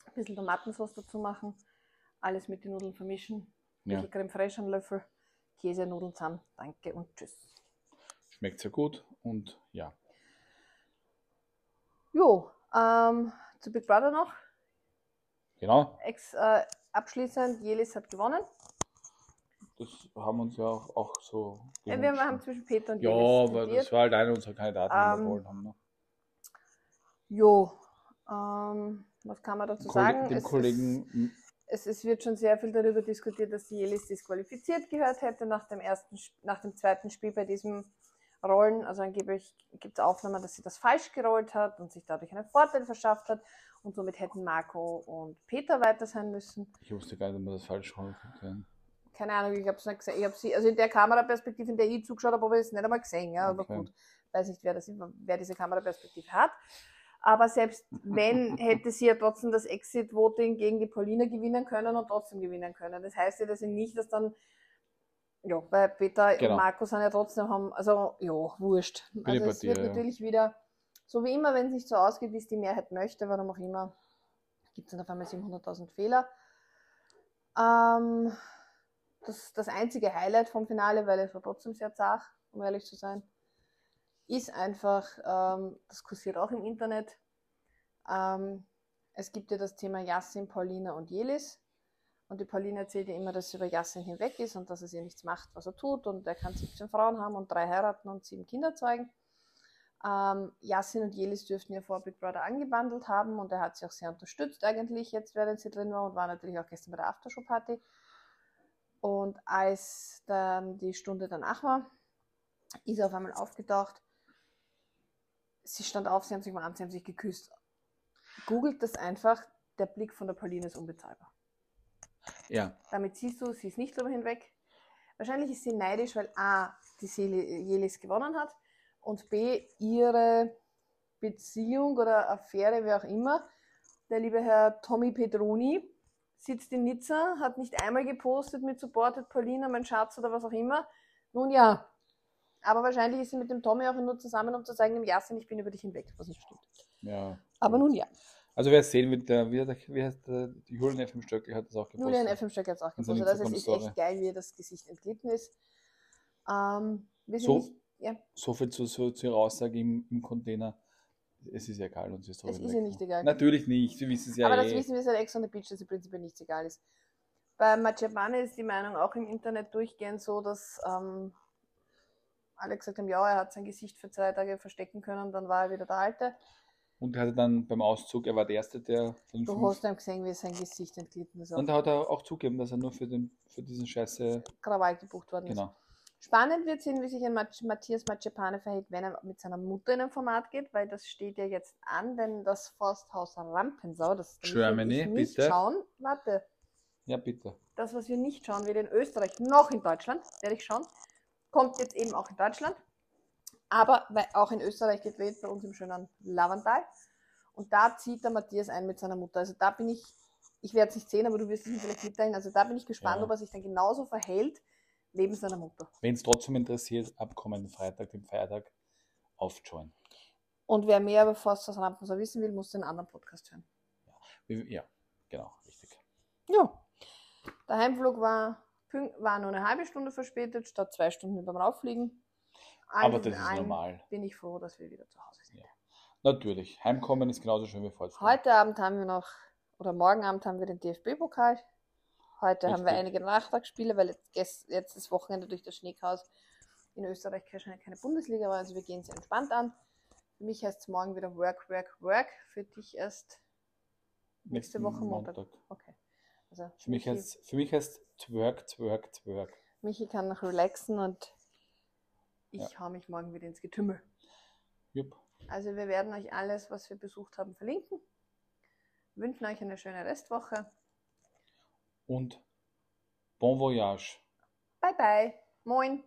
ein bisschen Tomatensauce dazu machen, alles mit den Nudeln vermischen, ein Ja, bisschen Creme fraiche, einen Löffel, Käse, Nudeln zusammen. Danke und tschüss. schmeckt sehr gut und ja. Jo, ähm, zu Big Brother noch. Genau, Ex, äh, abschließend, Jelis hat gewonnen. das haben uns ja auch, auch so. Äh, wir haben zwischen Peter und ja, Jelis aber diskutiert. das war halt einer unserer Kandidaten, die wir Ähm, wollen haben. Ne? Jo, ähm, was kann man dazu Kolle- sagen? Dem Es Kollegen Es, es wird schon sehr viel darüber diskutiert, dass die Jelis disqualifiziert gehört hätte nach dem ersten, nach dem zweiten Spiel bei diesem Rollen. Also angeblich gibt es Aufnahmen, dass sie das falsch gerollt hat und sich dadurch einen Vorteil verschafft hat. Und somit hätten Marco und Peter weiter sein müssen. Ich wusste gar nicht, ob man das falsch schauen konnte. Keine Ahnung, ich habe es nicht gesehen. Ich habe sie, also in der Kameraperspektive, in der ich zugeschaut habe, habe ich es nicht einmal gesehen. Ja, aber Okay. gut, weiß nicht, wer, das, wer diese Kameraperspektive hat. Aber selbst wenn, hätte sie ja trotzdem das Exit-Voting gegen die Paulina gewinnen können und trotzdem gewinnen können. Das heißt ja dass sie nicht, dass dann, ja, bei Peter Genau. und Marco sind ja trotzdem haben, also ja, wurscht. Also es wird ja. natürlich wieder, so wie immer, wenn es nicht so ausgeht, wie es die Mehrheit möchte, warum auch immer, gibt es dann auf einmal 700.000 Fehler. Ähm, das, das einzige Highlight vom Finale, weil es war trotzdem sehr zart, um ehrlich zu sein, ist einfach, ähm, das kursiert auch im Internet, ähm, es gibt ja das Thema Yassin, Paulina und Jelis. Und die Paulina erzählt ja immer, dass sie über Yassin hinweg ist und dass es ihr nichts macht, was er tut. Und er kann 17 Frauen haben und drei heiraten und sieben Kinder zeugen. Ähm, Yassin und Jelis dürften ja vor Big Brother angebandelt haben und er hat sie auch sehr unterstützt eigentlich, jetzt während sie drin war und war natürlich auch gestern bei der Aftershow-Party. Und als dann die Stunde danach war, ist er auf einmal aufgetaucht. Sie stand auf, sie haben sich umarmt, sie haben sich geküsst. Googelt das einfach, der Blick von der Pauline ist unbezahlbar. Ja, Damit siehst du, sie ist nicht drüber hinweg. Wahrscheinlich ist sie neidisch, weil A, die Seli- Jelis gewonnen hat und B, ihre Beziehung oder Affäre, wie auch immer, der liebe Herr Tommy Pedroni sitzt in Nizza, hat nicht einmal gepostet mit Supported Paulina, mein Schatz oder was auch immer. Nun ja. Aber wahrscheinlich ist sie mit dem Tommy auch nur zusammen, um zu sagen, im Jahr ich bin über dich hinweg, was nicht stimmt. Ja. Aber nun ja. Also wer es sehen wird, der, wie, der, wie heißt der, die Julian FM Stöckel hat das auch gepostet. Julian FM Stöckel hat es auch gepostet. Also es ist echt geil, wie ihr das Gesicht entglitten ist. Ähm, So, nicht, ja, so viel zu, zu, zu ihrer Aussage im, im Container. Es ist ja egal, uns ist es ist ihr nicht egal. Natürlich nicht, sie wissen es ja Aber eh. das wissen wir seit Ex on the Beach, dass sie prinzipiell nichts egal ist. Bei Macebane ist die Meinung auch im Internet durchgehend so, dass ähm, alle gesagt haben, ja, er hat sein Gesicht für zwei Tage verstecken können, dann war er wieder der Alte. Und er hatte dann beim Auszug, er war der Erste, der den Du fünf- hast ihm gesehen, wie sein Gesicht entglitten ist. Und da hat er auch zugegeben, dass er nur für, den, für diesen Scheiße. Krawall gebucht worden ist. Genau. Spannend wird sehen, wie sich ein Mat- Matthias Macepane verhält, wenn er mit seiner Mutter in ein Format geht, weil das steht ja jetzt an, denn das Forsthaus Rampensau, das Germany, wir nicht bitte. schauen. Warte, Ja, bitte. das, was wir nicht schauen, weder in Österreich noch in Deutschland, werde ich schauen, kommt jetzt eben auch in Deutschland. Aber weil auch in Österreich gedreht, bei uns im schönen Lavantal. Und da zieht der Matthias ein mit seiner Mutter. Also da bin ich, ich werde es nicht sehen, aber du wirst es mir vielleicht mitteilen. Also da bin ich gespannt, Ja. ob er sich dann genauso verhält, neben seiner Mutter. Wenn es trotzdem interessiert, ab kommenden Freitag, dem Feiertag, auf Join. Und wer mehr über Forsthaus Rampensau wissen will, muss den anderen Podcast hören. Wie- Ja, genau, richtig. Ja. Der Heimflug war, war nur eine halbe Stunde verspätet, statt zwei Stunden beim Rauffliegen. Aber Alles das ist normal. Bin ich froh, dass wir wieder zu Hause sind. Ja. Natürlich. Heimkommen ist genauso schön wie Fortfahren. Heute Abend haben wir noch, oder morgen Abend haben wir den DFB-Pokal. Heute haben wir Richtig. einige Nachtragsspiele, weil jetzt, gest- letztes Wochenende durch das Schneechaos in Österreich keine, keine Bundesliga war. Also wir gehen sehr entspannt an. Für mich heißt es morgen wieder Work, Work, Work. Für dich erst nächste Woche Montag. Okay. Also Für mich heißt für mich heißt Twerk, Twerk, Twerk. Michi kann noch relaxen und ich Ja. hau mich morgen wieder ins Getümmel. Jupp. Also wir werden euch alles, was wir besucht haben, verlinken. Wünschen euch eine schöne Restwoche. Und Bon Voyage. Bye bye. Moin.